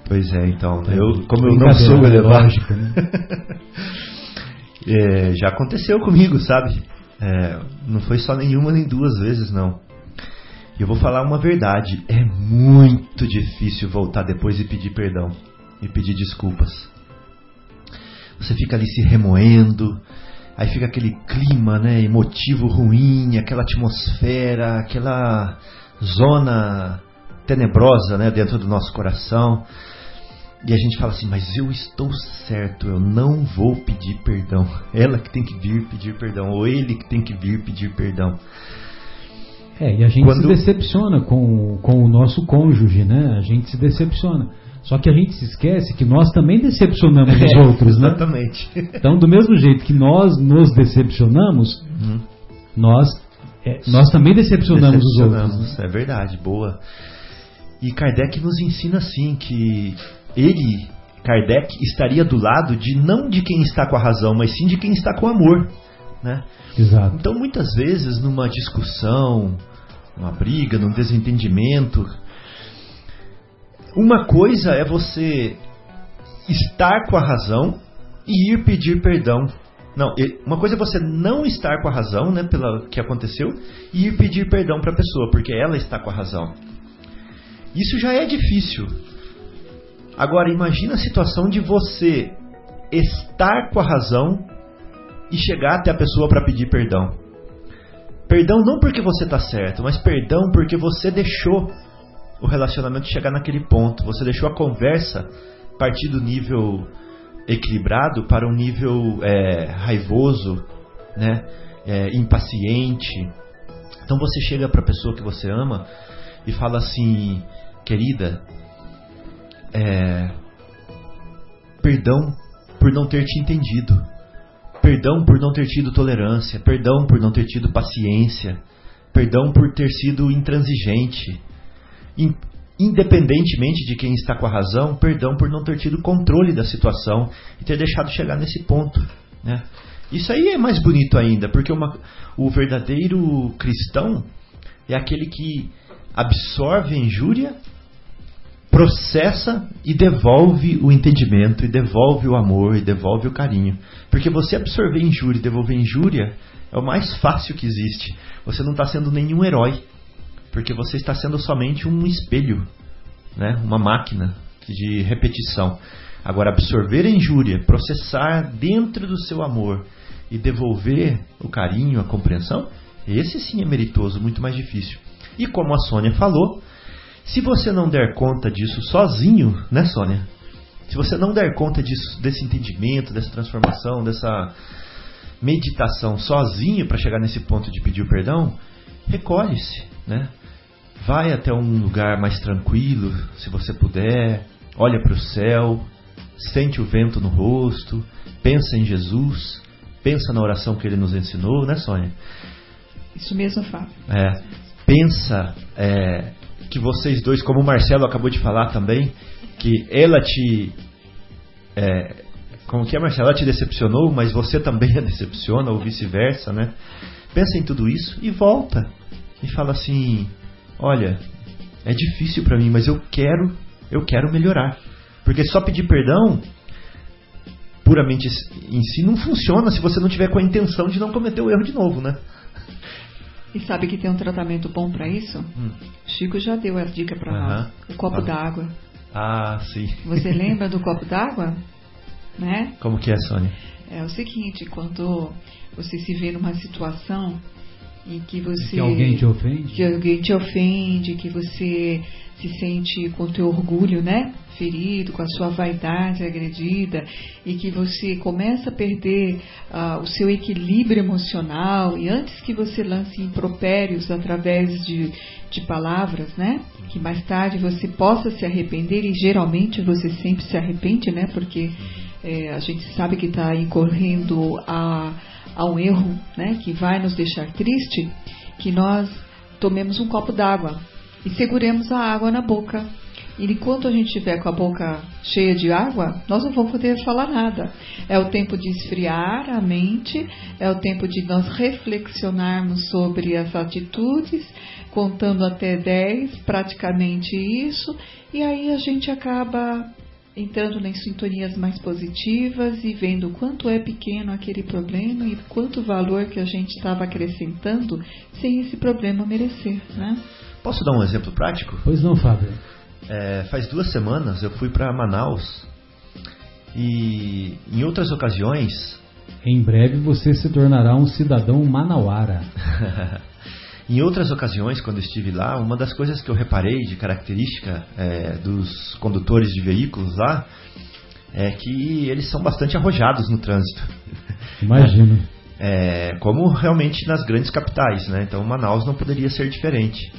Speaker 3: Pois é, então, eu, como eu não sou elevado, lógico, né? é, já aconteceu comigo, sabe? É, não foi só nenhuma nem duas vezes, não. E eu vou falar uma verdade: é muito difícil voltar depois e pedir perdão e pedir desculpas. Você fica ali se remoendo, aí fica aquele clima, né, emotivo ruim, aquela atmosfera, aquela zona tenebrosa, né, dentro do nosso coração. E a gente fala assim, mas eu estou certo, eu não vou pedir perdão. Ela que tem que vir pedir perdão, ou ele que tem que vir pedir perdão.
Speaker 2: É, e a gente Quando... se decepciona com, com o nosso cônjuge, né? A gente se decepciona. Só que a gente se esquece que nós também decepcionamos os é, outros,
Speaker 3: né? Exatamente.
Speaker 2: Então, do mesmo jeito que nós nos decepcionamos, uhum. nós, é, nós também decepcionamos, decepcionamos, os outros.
Speaker 3: Né? É verdade, boa. E Kardec nos ensina assim que ele, Kardec, estaria do lado de não de quem está com a razão, mas sim de quem está com o amor. Né?
Speaker 2: Exato.
Speaker 3: Então, muitas vezes, numa discussão, numa briga, num desentendimento, uma coisa é você estar com a razão e ir pedir perdão. Não, uma coisa é você não estar com a razão, né, pelo que aconteceu, e ir pedir perdão para a pessoa, porque ela está com a razão. Isso já é difícil. Agora imagina a situação de você estar com a razão e chegar até a pessoa para pedir perdão. Perdão não porque você está certo, mas perdão porque você deixou o relacionamento chegar naquele ponto. Você deixou a conversa partir do nível equilibrado para um nível é, raivoso, né? É, impaciente. Então você chega para a pessoa que você ama e fala assim, querida, é, perdão por não ter te entendido, perdão por não ter tido tolerância, perdão por não ter tido paciência, perdão por ter sido intransigente, independentemente de quem está com a razão, perdão por não ter tido controle da situação e ter deixado chegar nesse ponto. Né? Isso aí é mais bonito ainda, porque uma, o verdadeiro cristão é aquele que absorve a injúria, processa e devolve o entendimento, e devolve o amor, e devolve o carinho. Porque você absorver injúria e devolver injúria é o mais fácil que existe. Você não está sendo nenhum herói porque você está sendo somente um espelho, né? uma máquina de repetição. Agora, absorver a injúria, processar dentro do seu amor e devolver o carinho, a compreensão, esse sim é meritoso, muito mais difícil. E como a Sônia falou, se você não der conta disso sozinho, né, Sônia? Se você não der conta disso, desse entendimento, dessa transformação, dessa meditação sozinho para chegar nesse ponto de pedir o perdão, recolhe-se, né? Vai até um lugar mais tranquilo, se você puder. Olha para o céu, sente o vento no rosto, pensa em Jesus, pensa na oração que ele nos ensinou, né, Sônia?
Speaker 4: Isso mesmo, Fábio.
Speaker 3: É, pensa é, que vocês dois, como o Marcelo acabou de falar também, que ela te é, como que é, Marcelo? Ela te decepcionou, mas você também a decepciona, ou vice-versa, né? Pensa em tudo isso e volta. E fala assim: olha, é difícil para mim, mas eu quero, eu quero melhorar. Porque só pedir perdão puramente em si não funciona se você não tiver com a intenção de não cometer o erro de novo, né?
Speaker 4: E sabe que tem um tratamento bom para isso? Hum. Chico já deu a dica para uhum. nós. O copo ah. d'água.
Speaker 3: Ah, sim.
Speaker 4: Você lembra do copo d'água? Né?
Speaker 3: Como que é, Sônia?
Speaker 4: É o seguinte, quando você se vê numa situação em que você...
Speaker 2: Que alguém te ofende?
Speaker 4: Que alguém te ofende, que você se sente com o teu orgulho, né? Ferido, com a sua vaidade agredida e que você começa a perder uh, o seu equilíbrio emocional e antes que você lance impropérios através de, de palavras, né? Que mais tarde você possa se arrepender e geralmente você sempre se arrepende, né? Porque é, a gente sabe que está incorrendo a, a um erro, né? Que vai nos deixar triste, que nós tomemos um copo d'água e seguremos a água na boca. E enquanto a gente estiver com a boca cheia de água, nós não vamos poder falar nada. É o tempo de esfriar a mente, é o tempo de nós reflexionarmos sobre as atitudes, contando até 10, praticamente isso, e aí a gente acaba entrando em sintonias mais positivas e vendo o quanto é pequeno aquele problema e quanto valor que a gente estava acrescentando sem esse problema merecer, né?
Speaker 3: Posso dar um exemplo prático?
Speaker 2: Pois não, Fábio.
Speaker 3: É, faz duas semanas eu fui para Manaus e em outras ocasiões.
Speaker 2: Em breve você se tornará um cidadão manauara.
Speaker 3: em outras ocasiões, quando estive lá, uma das coisas que eu reparei de característica é, dos condutores de veículos lá é que eles são bastante arrojados no trânsito.
Speaker 2: Imagino.
Speaker 3: É, como realmente nas grandes capitais, né? Então Manaus não poderia ser diferente.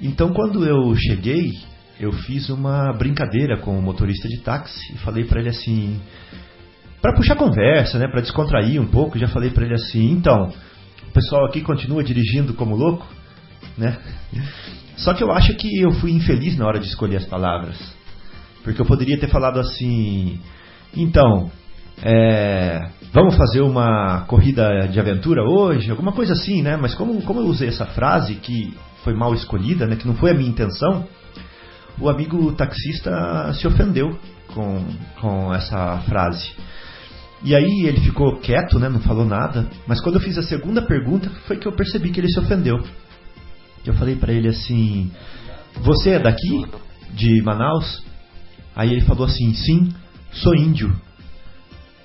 Speaker 3: Então, quando eu cheguei, eu fiz uma brincadeira com o motorista de táxi e falei para ele assim, para puxar conversa, né, para descontrair um pouco, já falei para ele assim, então, pessoal aqui continua dirigindo como louco, né? Só que eu acho que eu fui infeliz na hora de escolher as palavras, porque eu poderia ter falado assim, então, é, vamos fazer uma corrida de aventura hoje, alguma coisa assim, né? Mas como, como eu usei essa frase que foi mal escolhida, né, que não foi a minha intenção, o amigo taxista se ofendeu com, com essa frase. E aí ele ficou quieto, né, não falou nada. Mas quando eu fiz a segunda pergunta, foi que eu percebi que ele se ofendeu. Eu falei para ele assim: Você é daqui, de Manaus? Aí ele falou assim: Sim, sou índio.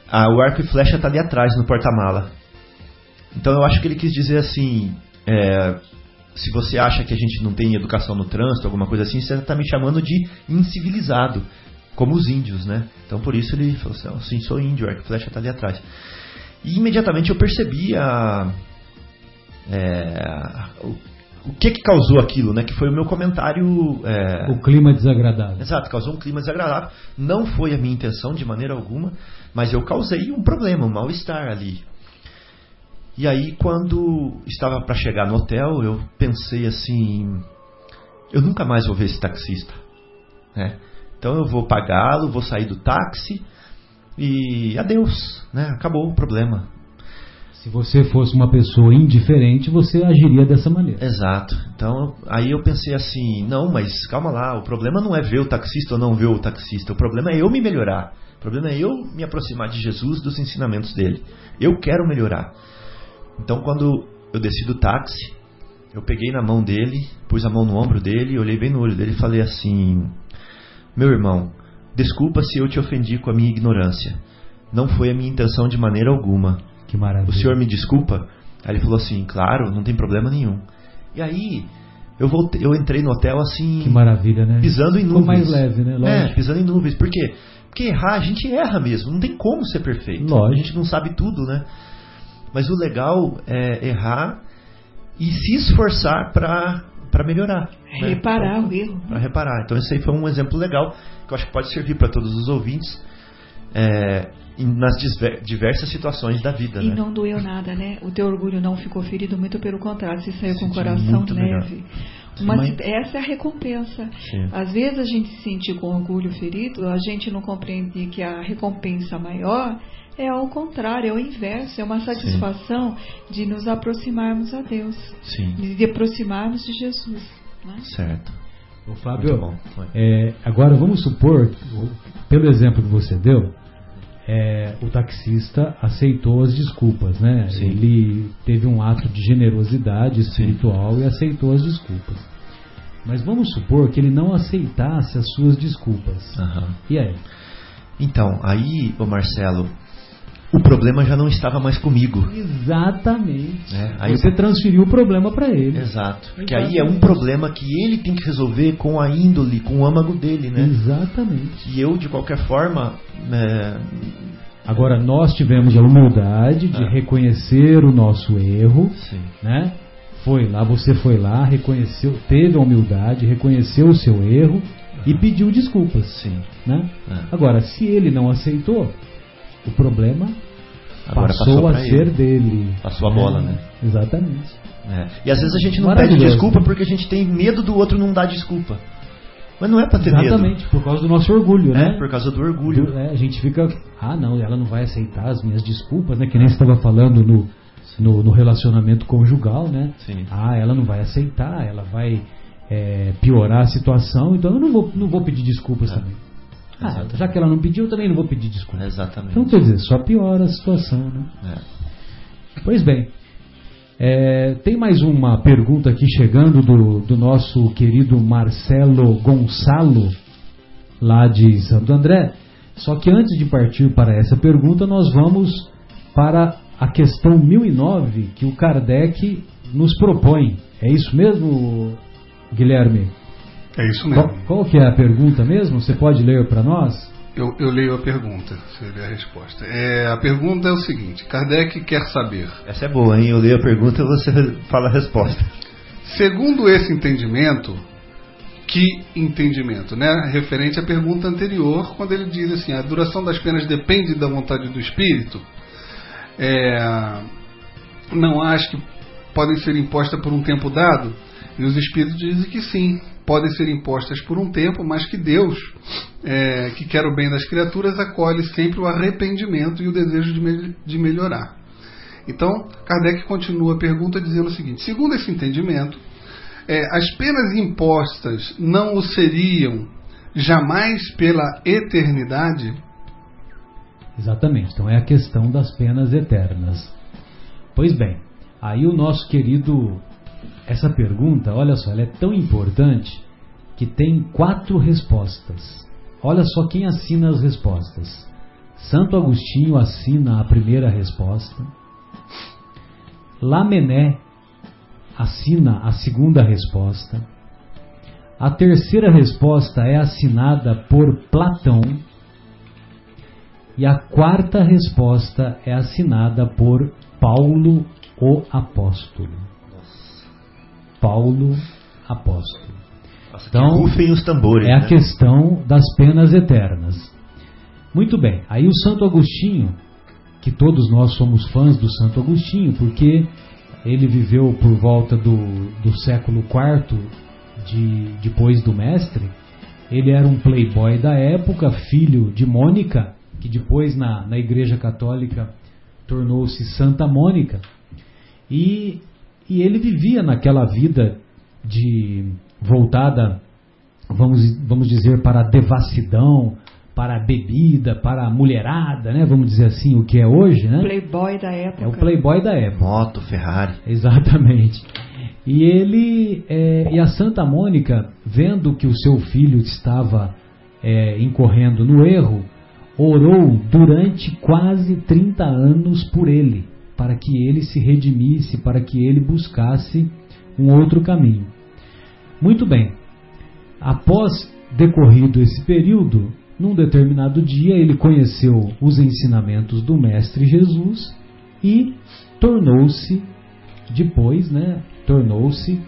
Speaker 3: Ah, o arco e flecha está ali atrás, no porta-mala. Então eu acho que ele quis dizer assim: é, se você acha que a gente não tem educação no trânsito, alguma coisa assim, você está me chamando de incivilizado, como os índios, né? Então por isso ele falou assim, sim, sou índio, a flecha está ali atrás. E imediatamente eu percebi a, é, o, o, que que causou aquilo, né? Que foi o meu comentário... É,
Speaker 2: o clima desagradável.
Speaker 3: Exato, causou um clima desagradável. Não foi a minha intenção de maneira alguma, mas eu causei um problema, um mal-estar ali. E aí, quando estava para chegar no hotel, eu pensei assim: eu nunca mais vou ver esse taxista. Né? Então eu vou pagá-lo, vou sair do táxi e adeus, né? acabou o problema.
Speaker 2: Se você fosse uma pessoa indiferente, você agiria dessa maneira.
Speaker 3: Exato. Então, aí eu pensei assim: não, mas calma lá, o problema não é ver o taxista ou não ver o taxista, o problema é eu me melhorar. O problema é eu me aproximar de Jesus, dos ensinamentos dele. Eu quero melhorar. Então, quando eu desci do táxi, eu peguei na mão dele, pus a mão no ombro dele, olhei bem no olho dele e falei assim: Meu irmão, desculpa se eu te ofendi com a minha ignorância. Não foi a minha intenção de maneira alguma.
Speaker 2: Que maravilha.
Speaker 3: O senhor me desculpa? Aí ele falou assim: Claro, não tem problema nenhum. E aí, eu voltei, eu entrei no hotel assim.
Speaker 2: Que maravilha, né?
Speaker 3: Pisando em nuvens.
Speaker 2: mais leve, né?
Speaker 3: É, Lógico. É, pisando em nuvens. Por quê? Porque errar, a gente erra mesmo. Não tem como ser perfeito.
Speaker 2: Lógico.
Speaker 3: A gente não sabe tudo, né? Mas o legal é errar e se esforçar para para melhorar.
Speaker 4: Né? Reparar
Speaker 3: então,
Speaker 4: o erro.
Speaker 3: Para reparar. Então esse aí foi um exemplo legal que eu acho que pode servir para todos os ouvintes é, nas diversas situações da vida.
Speaker 4: E
Speaker 3: né?
Speaker 4: não doeu nada, né? O teu orgulho não ficou ferido, muito pelo contrário, você saiu com o coração leve. Melhor. Uma, essa é a recompensa. Sim. Às vezes a gente se sente com orgulho ferido, a gente não compreende que a recompensa maior é ao contrário, é o inverso, é uma satisfação Sim. de nos aproximarmos a Deus, Sim. de aproximarmos de Jesus. Né?
Speaker 3: Certo.
Speaker 2: O Fábio, é, agora vamos supor, pelo exemplo que você deu, é, o taxista aceitou as desculpas, né? Sim. Ele teve um ato de generosidade espiritual Sim. e aceitou as desculpas. Mas vamos supor que ele não aceitasse as suas desculpas. Uhum. E aí?
Speaker 3: Então, aí, o Marcelo, o problema já não estava mais comigo.
Speaker 2: Exatamente. É, aí você eu... transferiu o problema para ele.
Speaker 3: Exato. Porque aí é um problema que ele tem que resolver com a índole, com o âmago dele, né?
Speaker 2: Exatamente.
Speaker 3: E eu, de qualquer forma. É...
Speaker 2: Agora, nós tivemos a humildade de ah. reconhecer o nosso erro, Sim. né? Foi lá, você foi lá, reconheceu, teve a humildade, reconheceu o seu erro e pediu desculpas.
Speaker 3: Sim.
Speaker 2: Né? Ah. Agora, se ele não aceitou, o problema Agora passou, a ser dele.
Speaker 3: Passou a bola, é, né?
Speaker 2: Exatamente.
Speaker 3: É. E às vezes a gente não pede desculpa porque a gente tem medo do outro não dar desculpa. Mas não é para ter
Speaker 2: Exatamente, medo. Exatamente, por causa do nosso orgulho, é, né?
Speaker 3: por causa do orgulho.
Speaker 2: Do, é, a gente fica, ah não, ela não vai aceitar as minhas desculpas, né? Que nem você estava falando no, no, no, relacionamento conjugal, né?
Speaker 3: Sim.
Speaker 2: Ah, ela não vai aceitar, ela vai é, piorar a situação, então eu não vou, não vou pedir desculpas é. também. Ah, já que ela não pediu, eu também não vou pedir desculpa.
Speaker 3: Exatamente.
Speaker 2: Então, quer dizer, só piora a situação, né?
Speaker 3: É.
Speaker 2: Pois bem. É, tem mais uma pergunta aqui chegando do, do nosso querido Marcelo Gonçalo, lá de Santo André. Só que antes de partir para essa pergunta, nós vamos para a questão 1009 que o Kardec nos propõe. É isso mesmo, Guilherme?
Speaker 5: É isso mesmo.
Speaker 2: Qual, qual que é a pergunta mesmo? Você pode ler para nós?
Speaker 5: Eu, eu, leio a pergunta, seria a resposta. É, a pergunta é o seguinte: Kardec quer saber.
Speaker 3: Essa é boa, hein? Eu leio a pergunta e você fala a resposta.
Speaker 5: Segundo esse entendimento, que entendimento, né? Referente à pergunta anterior, quando ele diz assim: a duração das penas depende da vontade do espírito. É, não acho que podem ser impostas por um tempo dado? E os espíritos dizem que sim, podem ser impostas por um tempo, mas que Deus, é, que quer o bem das criaturas, acolhe sempre o arrependimento e o desejo de, me de melhorar. Então, Kardec continua a pergunta dizendo o seguinte: segundo esse entendimento, é, as penas impostas não o seriam jamais pela eternidade?
Speaker 2: Exatamente, então é a questão das penas eternas. Pois bem, aí o nosso querido essa pergunta, olha só, ela é tão importante que tem quatro respostas. Olha só quem assina as respostas. Santo Agostinho assina a primeira resposta. Lamené assina a segunda resposta. A terceira resposta é assinada por Platão. E a quarta resposta é assinada por Paulo o Apóstolo. Paulo apóstolo.
Speaker 3: Nossa, então, rufem os tambores.
Speaker 2: É né? a questão das penas eternas. Muito bem. Aí o Santo Agostinho, que todos nós somos fãs do Santo Agostinho, porque ele viveu por volta do, do século IV de, depois do mestre. Ele era um playboy da época, filho de Mônica, que depois na, na Igreja Católica tornou-se Santa Mônica. E e ele vivia naquela vida de voltada, vamos, vamos dizer, para a devassidão, para a bebida, para a mulherada, né? Vamos dizer assim, o que é hoje, né?
Speaker 4: Playboy da época.
Speaker 2: É o playboy da época.
Speaker 3: Moto, Ferrari.
Speaker 2: Exatamente. E ele é, e a Santa Mônica, vendo que o seu filho estava é, incorrendo no erro, orou durante quase 30 anos por ele para que ele se redimisse, para que ele buscasse um outro caminho. Muito bem. Após decorrido esse período, num determinado dia ele conheceu os ensinamentos do mestre Jesus e tornou-se depois, né, tornou-se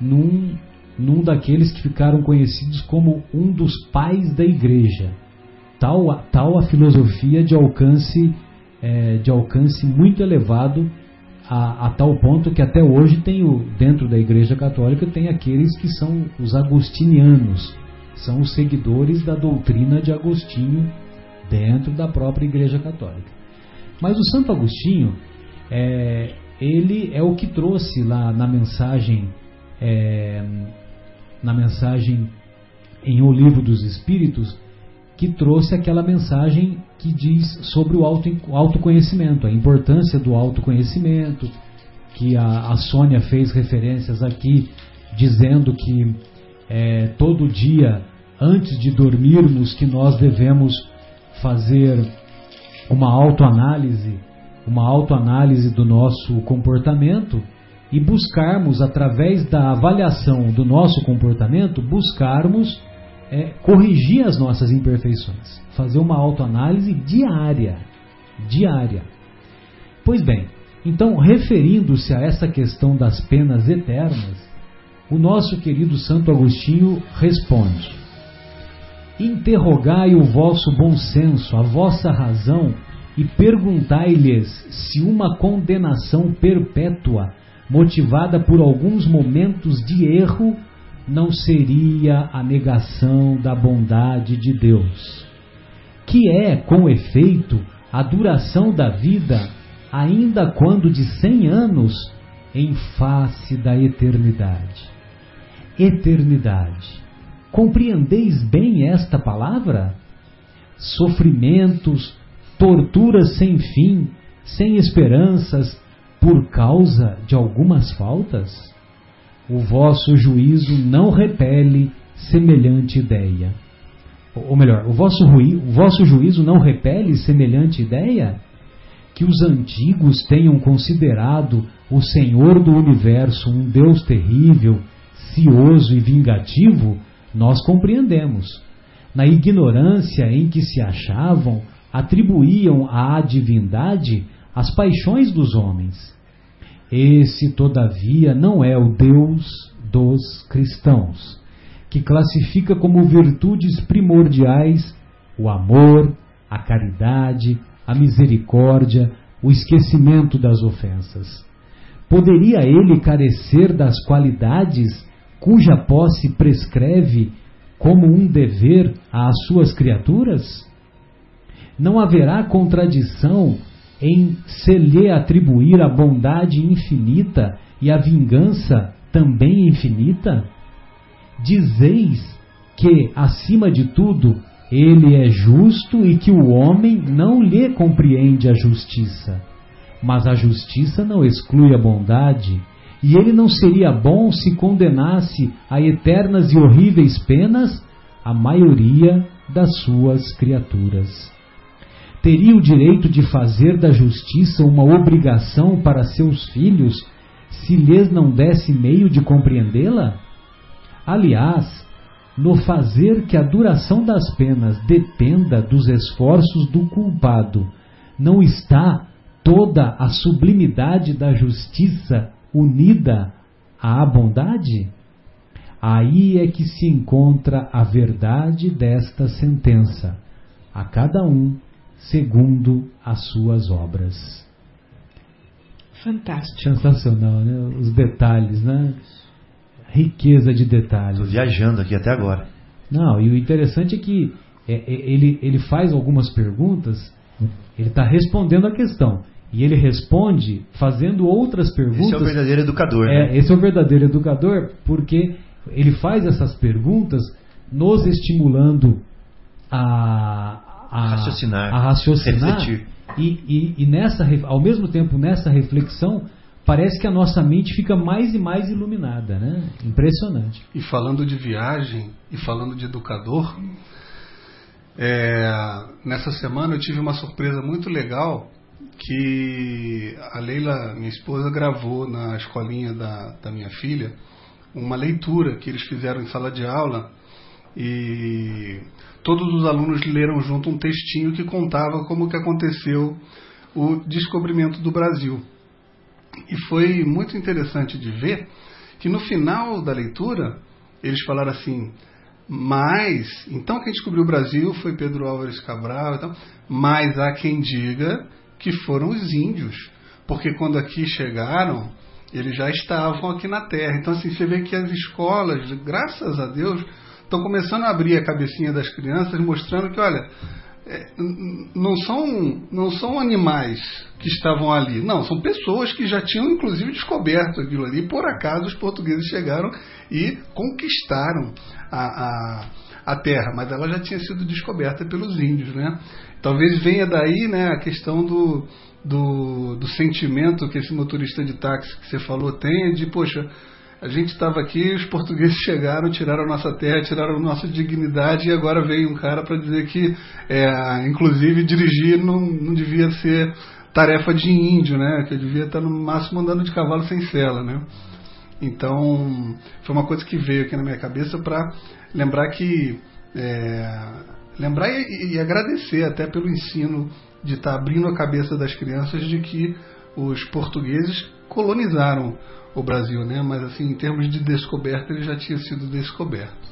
Speaker 2: num num daqueles que ficaram conhecidos como um dos pais da igreja. Tal, tal a filosofia de alcance é, de alcance muito elevado a, a, tal ponto que até hoje tem o, dentro da Igreja Católica tem aqueles que são os agostinianos, são os seguidores da doutrina de Agostinho dentro da própria Igreja Católica. Mas o Santo Agostinho, é, ele é o que trouxe lá na mensagem, é, na mensagem em O Livro dos Espíritos, que trouxe aquela mensagem que diz sobre o auto, autoconhecimento, a importância do autoconhecimento, que a, a Sônia fez referências aqui, dizendo que é, todo dia, antes de dormirmos, que nós devemos fazer uma autoanálise, uma autoanálise do nosso comportamento e buscarmos, através da avaliação do nosso comportamento, buscarmos é, corrigir as nossas imperfeições, fazer uma autoanálise diária, diária. Pois bem, então referindo-se a essa questão das penas eternas, o nosso querido Santo Agostinho responde: Interrogai o vosso bom senso, a vossa razão, e perguntai-lhes se uma condenação perpétua, motivada por alguns momentos de erro, não seria a negação da bondade de Deus, que é, com efeito, a duração da vida, ainda quando de cem anos, em face da eternidade. Eternidade. Compreendeis bem esta palavra? Sofrimentos, torturas sem fim, sem esperanças, por causa de algumas faltas? O vosso juízo não repele semelhante ideia. Ou melhor, o vosso, ruí, o vosso juízo não repele semelhante ideia? Que os antigos tenham considerado o Senhor do universo um Deus terrível, cioso e vingativo, nós compreendemos. Na ignorância em que se achavam, atribuíam à divindade as paixões dos homens esse, todavia, não é o Deus dos cristãos, que classifica como virtudes primordiais o amor, a caridade, a misericórdia, o esquecimento das ofensas. Poderia ele carecer das qualidades cuja posse prescreve como um dever às suas criaturas? Não haverá contradição em se lhe atribuir a bondade infinita e a vingança também infinita? Dizeis que, acima de tudo, ele é justo e que o homem não lhe compreende a justiça. Mas a justiça não exclui a bondade, e ele não seria bom se condenasse a eternas e horríveis penas a maioria das suas criaturas teria o direito de fazer da justiça uma obrigação para seus filhos se lhes não desse meio de compreendê-la? Aliás, no fazer que a duração das penas dependa dos esforços do culpado, não está toda a sublimidade da justiça unida à bondade? Aí é que se encontra a verdade desta sentença. A cada um segundo as suas obras.
Speaker 4: Fantástico.
Speaker 2: Sensacional, né? Os detalhes, né? Riqueza de detalhes.
Speaker 3: Estou viajando aqui até agora.
Speaker 2: Não, e o interessante é que é, é, ele, ele faz algumas perguntas, ele está respondendo a questão. E ele responde fazendo outras perguntas. Esse é
Speaker 3: o verdadeiro educador.
Speaker 2: É,
Speaker 3: né?
Speaker 2: esse é o verdadeiro educador, porque ele faz essas perguntas nos estimulando a, a
Speaker 3: raciocinar,
Speaker 2: a raciocinar refletir. E, e, e nessa, ao mesmo tempo nessa reflexão parece que a nossa mente fica mais e mais iluminada, né? Impressionante.
Speaker 5: E falando de viagem e falando de educador, é, nessa semana eu tive uma surpresa muito legal que a Leila, minha esposa, gravou na escolinha da, da minha filha uma leitura que eles fizeram em sala de aula e todos os alunos leram junto um textinho que contava como que aconteceu o descobrimento do Brasil. E foi muito interessante de ver que no final da leitura eles falaram assim: mas, então quem descobriu o Brasil foi Pedro Álvares Cabral, então, mas há quem diga que foram os índios, porque quando aqui chegaram, eles já estavam aqui na Terra. Então, assim, você vê que as escolas, graças a Deus, estão começando a abrir a cabecinha das crianças, mostrando que, olha, é, não são, não são animais que estavam ali, não, são pessoas que já tinham inclusive descoberto aquilo ali. Por acaso os portugueses chegaram e conquistaram a, a, a terra, mas ela já tinha sido descoberta pelos índios, né? Talvez venha daí, né, a questão do, do, do sentimento que esse motorista de táxi que você falou tem de, poxa, a gente estava aqui, os portugueses chegaram, tiraram a nossa terra, tiraram a nossa dignidade e agora veio um cara para dizer que, é, inclusive, dirigir não, não devia ser tarefa de índio, né? Que eu devia estar no máximo andando de cavalo sem sela, né? Então, foi uma coisa que veio aqui na minha cabeça para lembrar que. É, lembrar e, e, agradecer até pelo ensino de estar tá abrindo a cabeça das crianças de que os portugueses colonizaram o Brasil, né? Mas assim, em termos de descoberta, ele já tinha sido descoberto.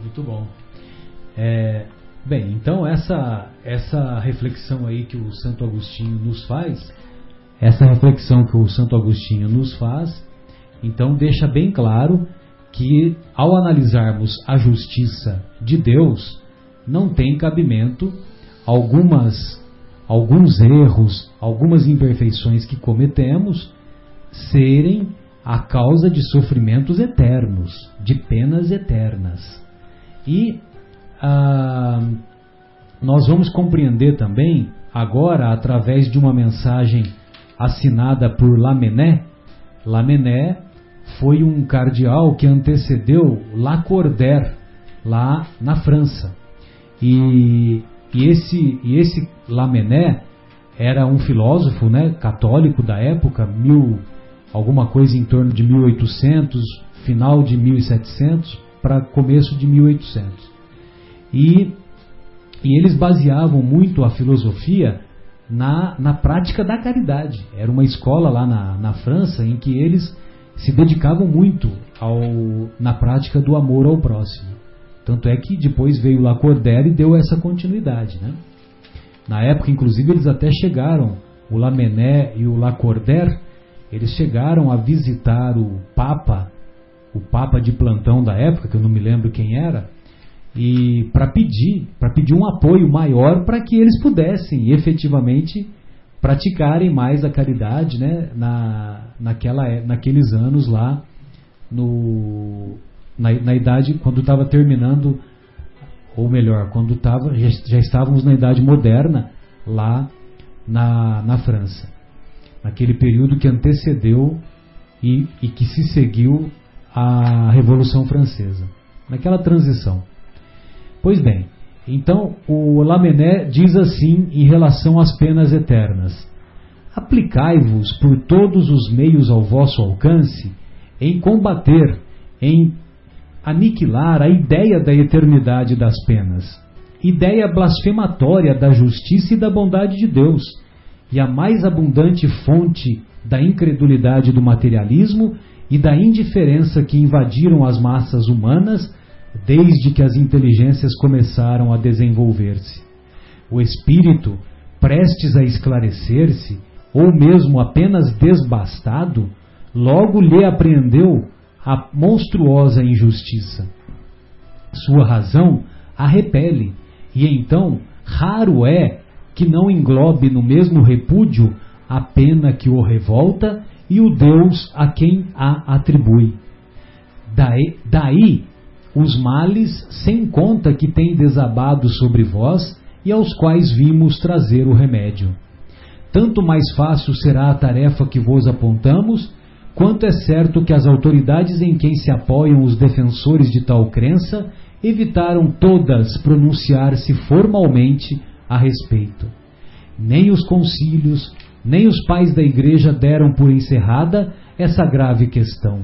Speaker 2: Muito bom. É, bem, então essa essa reflexão aí que o Santo Agostinho nos faz, essa reflexão que o Santo Agostinho nos faz, então deixa bem claro que ao analisarmos a justiça de Deus, não tem cabimento algumas alguns erros, algumas imperfeições que cometemos serem a causa de sofrimentos eternos, de penas eternas. E ah, nós vamos compreender também, agora, através de uma mensagem assinada por Lamennais. Lamennais foi um cardeal que antecedeu Lacordaire, lá na França. E, e esse, e esse Lamennais era um filósofo né, católico da época, mil, alguma coisa em torno de 1800, final de 1700 para começo de 1800. E, e eles baseavam muito a filosofia na, na prática da caridade. Era uma escola lá na, na França em que eles se dedicavam muito ao, na prática do amor ao próximo. Tanto é que depois veio Lacordaire e deu essa continuidade. Né? Na época, inclusive, eles até chegaram, o Lamennais e o Lacordaire, eles chegaram a visitar o Papa, o Papa de plantão da época, que eu não me lembro quem era, e para pedir, para pedir um apoio maior para que eles pudessem efetivamente praticarem mais a caridade, né, na, naquela, é, naqueles anos lá, no, na, na idade quando estava terminando, ou melhor, quando tava, já, já estávamos na idade moderna lá na, na França. Naquele período que antecedeu e, e que se seguiu a Revolução Francesa, naquela transição. Pois bem, então o Lamennais diz assim em relação às penas eternas: Aplicai-vos por todos os meios ao vosso alcance em combater, em aniquilar a ideia da eternidade das penas, ideia blasfematória da justiça e da bondade de Deus e a mais abundante fonte da incredulidade do materialismo e da indiferença que invadiram as massas humanas desde que as inteligências começaram a desenvolver-se. O espírito, prestes a esclarecer-se, ou mesmo apenas desbastado, logo lhe apreendeu a monstruosa injustiça. Sua razão a repele, e então raro é que não englobe no mesmo repúdio a pena que o revolta e o Deus a quem a atribui. Daí, daí os males sem conta que tem desabado sobre vós e aos quais vimos trazer o remédio. Tanto mais fácil será a tarefa que vos apontamos, quanto é certo que as autoridades em quem se apoiam os defensores de tal crença evitaram todas pronunciar-se formalmente a respeito. Nem os concílios, nem os pais da igreja deram por encerrada essa grave questão.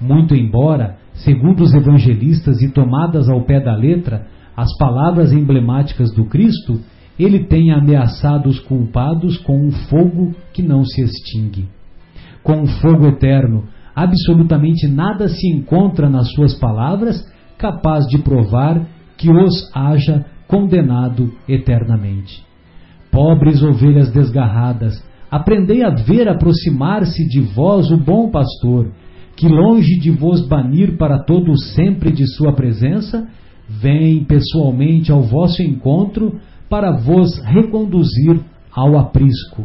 Speaker 2: Muito embora, segundo os evangelistas e tomadas ao pé da letra, as palavras emblemáticas do Cristo, ele tenha ameaçado os culpados com um fogo que não se extingue. Com um fogo eterno, absolutamente nada se encontra nas suas palavras capaz de provar que os haja condenado eternamente. Pobres ovelhas desgarradas, aprendei a ver aproximar-se de vós o bom pastor, que longe de vos banir para todo sempre de sua presença, vem pessoalmente ao vosso encontro para vos reconduzir ao aprisco.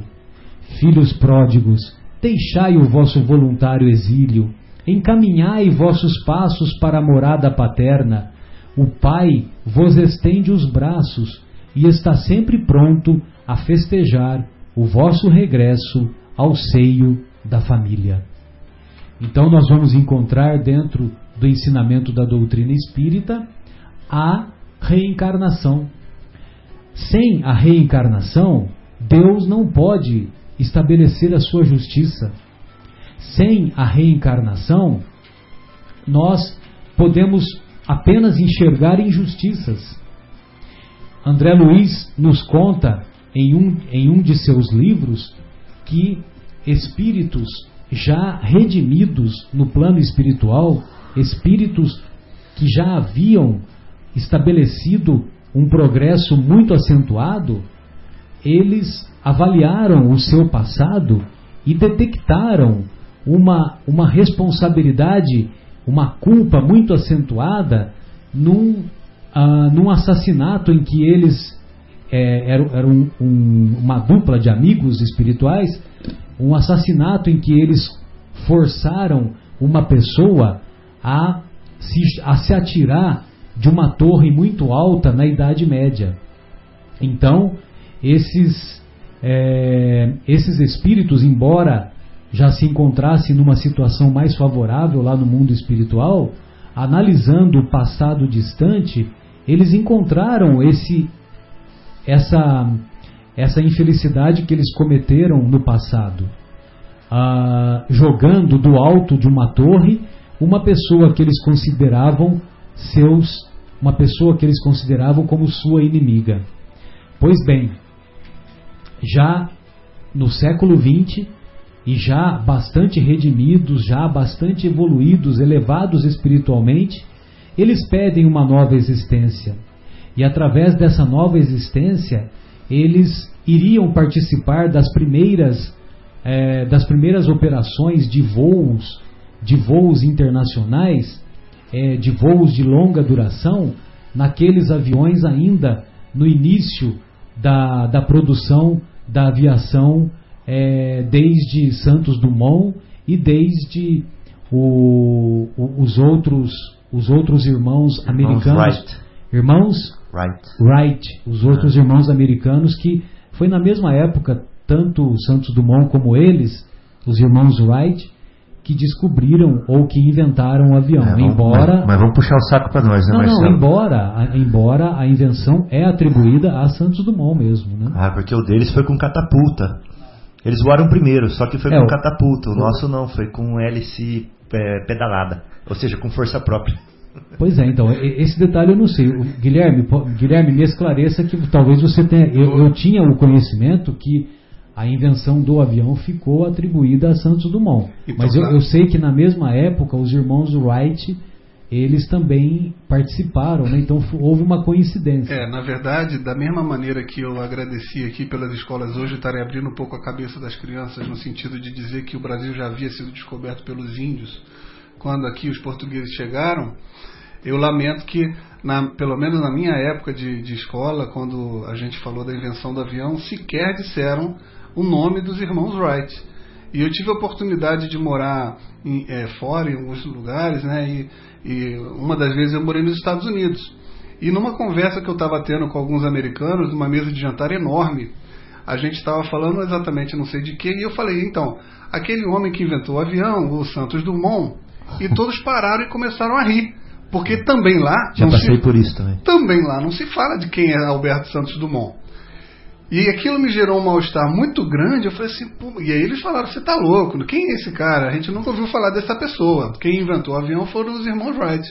Speaker 2: Filhos pródigos, deixai o vosso voluntário exílio, encaminhai vossos passos para a morada paterna. O Pai vos estende os braços e está sempre pronto a festejar o vosso regresso ao seio da família. Então, nós vamos encontrar dentro do ensinamento da doutrina espírita a reencarnação. Sem a reencarnação, Deus não pode estabelecer a sua justiça. Sem a reencarnação, nós podemos apenas enxergar injustiças. André Luiz nos conta em um, em um de seus livros que espíritos já redimidos no plano espiritual, espíritos que já haviam estabelecido um progresso muito acentuado, eles avaliaram o seu passado e detectaram uma, uma responsabilidade, uma culpa muito acentuada num, uh, num assassinato em que eles é, eram, eram um, uma dupla de amigos espirituais, um assassinato em que eles forçaram uma pessoa a se, a se atirar de uma torre muito alta na Idade Média. Então, esses, é, esses espíritos, embora já se encontrassem numa situação mais favorável lá no mundo espiritual, analisando o passado distante, eles encontraram esse, essa, essa infelicidade que eles cometeram no passado, ah, jogando do alto de uma torre uma pessoa que eles consideravam seus uma pessoa que eles consideravam como sua inimiga. Pois bem, já no século XX, e já bastante redimidos, já bastante evoluídos, elevados espiritualmente, eles pedem uma nova existência. E através dessa nova existência, eles iriam participar das primeiras, é, das primeiras operações de voos, de voos internacionais, é, de voos de longa duração naqueles aviões ainda no início da, da produção da aviação é, desde Santos Dumont e desde o, o, os outros os outros irmãos, irmãos americanos Wright. irmãos Wright. Wright os outros ah. irmãos americanos que foi na mesma época tanto Santos Dumont como eles os irmãos Wright que descobriram ou que inventaram o avião. É, vamos, embora,
Speaker 3: mas, mas, vamos puxar o saco para nós, né,
Speaker 2: não, Marcelo? Não, embora, a, embora a invenção é atribuída a Santos Dumont mesmo, né?
Speaker 3: Ah, porque o deles foi com catapulta. Eles voaram primeiro, só que foi é, com catapulta. O, nosso não, foi com hélice é, pedalada, ou seja, com força própria.
Speaker 2: Pois é, então, esse detalhe eu não sei. Guilherme, Guilherme, me esclareça que talvez você tenha. Eu, eu tinha o conhecimento que a invenção do avião ficou atribuída a Santos Dumont. Então, Mas eu, eu, sei que na mesma época os irmãos Wright eles também participaram, né? então houve uma coincidência.
Speaker 5: É, na verdade, da mesma maneira que eu agradeci aqui pelas escolas hoje estarem abrindo um pouco a cabeça das crianças no sentido de dizer que o Brasil já havia sido descoberto pelos índios quando aqui os portugueses chegaram, eu lamento que, na, pelo menos na minha época de, de escola, quando a gente falou da invenção do avião, sequer disseram o nome dos irmãos Wright. E eu tive a oportunidade de morar em, é, fora, em alguns lugares, né? E, e, uma das vezes eu morei nos Estados Unidos. E numa conversa que eu estava tendo com alguns americanos, numa mesa de jantar enorme, a gente estava falando exatamente não sei de que, e eu falei, então, aquele homem que inventou o avião, o Santos Dumont, e todos pararam e começaram a rir. Porque também lá.
Speaker 3: Já passei se, por isso também.
Speaker 5: Também lá não se fala de quem é Alberto Santos Dumont. E aquilo me gerou um mal-estar muito grande. Eu falei assim, e aí eles falaram: você tá louco? Quem é esse cara? A gente nunca ouviu falar dessa pessoa. Quem inventou o avião foram os irmãos Wright.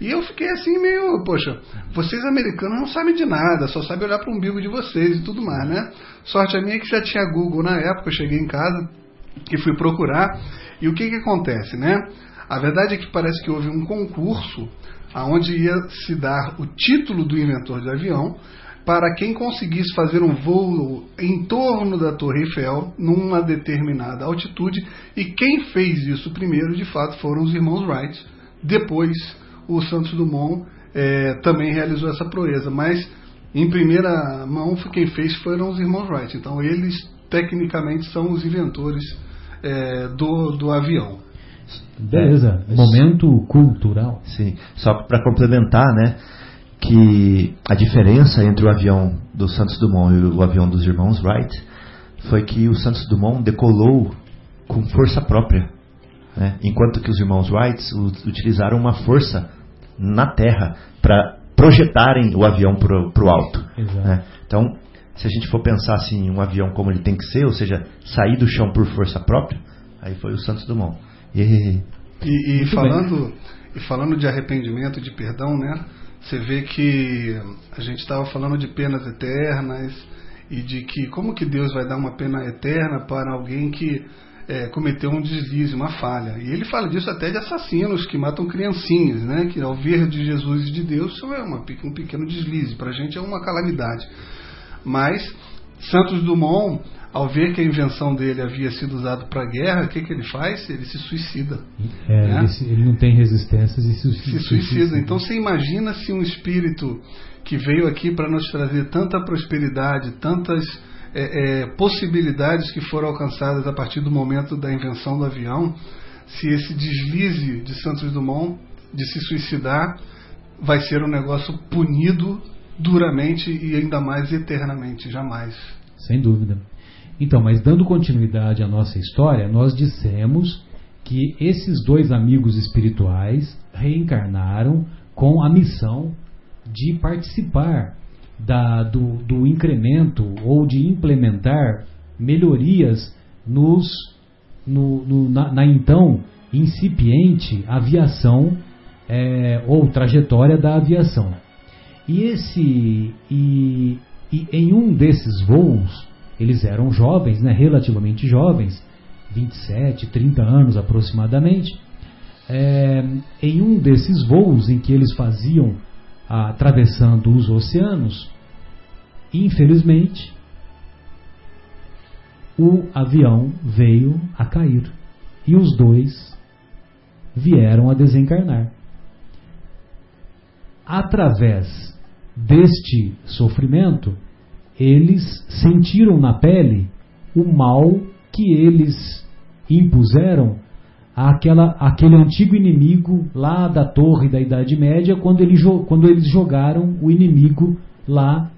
Speaker 5: E eu fiquei assim meio, poxa, vocês americanos não sabem de nada, só sabem olhar para o umbigo de vocês e tudo mais, né? Sorte a minha é que já tinha Google na época, eu cheguei em casa e fui procurar. E o que que acontece, né? A verdade é que parece que houve um concurso aonde ia se dar o título do inventor de avião para quem conseguisse fazer um voo em torno da Torre Eiffel, numa determinada altitude, e quem fez isso primeiro, de fato, foram os irmãos Wright. Depois, o Santos Dumont é, também realizou essa proeza, mas em primeira mão quem fez foram os irmãos Wright. Então, eles tecnicamente são os inventores é, do, do avião.
Speaker 2: Beleza, é, momento cultural.
Speaker 3: Sim, só para complementar, né? Que a diferença entre o avião do Santos Dumont e o avião dos irmãos Wright foi que o Santos Dumont decolou com força própria, né? enquanto que os irmãos Wright utilizaram uma força na Terra para projetarem o avião para o alto. Né? Então, se a gente for pensar assim, um avião como ele tem que ser, ou seja, sair do chão por força própria, aí foi o Santos Dumont.
Speaker 5: E, e, e falando, e falando de arrependimento, de perdão, né? Você vê que a gente estava falando de penas eternas e de que como que Deus vai dar uma pena eterna para alguém que é, cometeu um deslize, uma falha. E ele fala disso até de assassinos que matam criancinhas, né? que ao ver de Jesus e de Deus isso é uma, um pequeno deslize, para a gente é uma calamidade. Mas Santos Dumont ao ver que a invenção dele havia sido usada para a guerra, o que, que ele faz? Ele se suicida.
Speaker 2: É, né? ele, ele, não tem resistências e se,
Speaker 5: se, se suicida. suicida. Então você imagina se um espírito que veio aqui para nos trazer tanta prosperidade, tantas é, é, possibilidades que foram alcançadas a partir do momento da invenção do avião, se esse deslize de Santos Dumont de se suicidar vai ser um negócio punido duramente e ainda mais eternamente, jamais.
Speaker 2: Sem dúvida. Então, mas dando continuidade à nossa história, nós dissemos que esses dois amigos espirituais reencarnaram com a missão de participar da, do, do incremento ou de implementar melhorias nos, no, no, na, na, então incipiente aviação é, ou trajetória da aviação. E esse e, e em um desses voos eles eram jovens, né, relativamente jovens, 27, 30 anos aproximadamente. É, em um desses voos em que eles faziam atravessando os oceanos, infelizmente, o avião veio a cair e os dois vieram a desencarnar. Através deste sofrimento, eles sentiram na pele o mal que eles impuseram àquela, àquele antigo inimigo lá da torre da Idade Média, quando, ele, quando eles jogaram o inimigo lá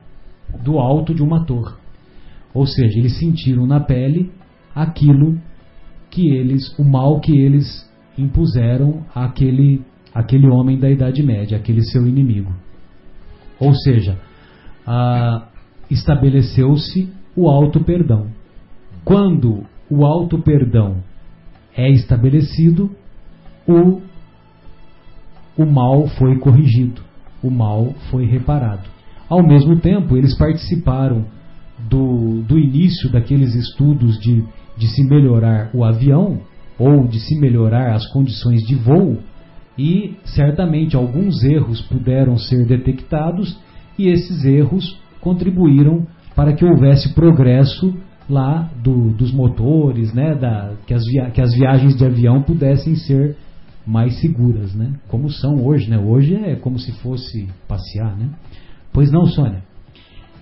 Speaker 2: do alto de uma torre. Ou seja, eles sentiram na pele aquilo que eles, o mal que eles impuseram àquele, àquele homem da Idade Média, aquele seu inimigo. Ou seja, a, estabeleceu-se o auto perdão. Quando o auto perdão é estabelecido, o, o mal foi corrigido, o mal foi reparado. Ao mesmo tempo, eles participaram do, do início daqueles estudos de, de se melhorar o avião ou de se melhorar as condições de voo, e certamente alguns erros puderam ser detectados, e esses erros contribuíram para que houvesse progresso lá do, dos motores, né, da, que, as via, que as viagens de avião pudessem ser mais seguras, né, como são hoje, né? Hoje é como se fosse passear, né? Pois não, Sônia?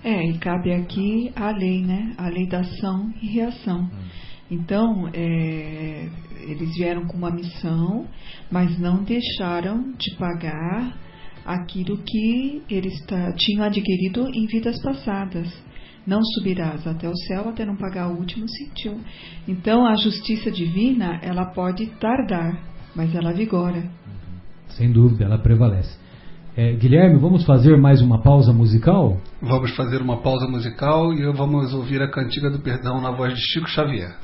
Speaker 4: É, e cabe aqui a lei, né? A lei da ação e reação. Então, é, eles vieram com uma missão, mas não deixaram de pagar aquilo que eles tinham adquirido em vidas passadas. Não subirás até o céu até não pagar o último centil. Então a justiça divina ela pode tardar, mas ela vigora.
Speaker 2: Sem dúvida, ela prevalece. É, Guilherme, vamos fazer mais uma pausa musical?
Speaker 5: Vamos fazer uma pausa musical e vamos ouvir a cantiga do perdão na voz de Chico Xavier.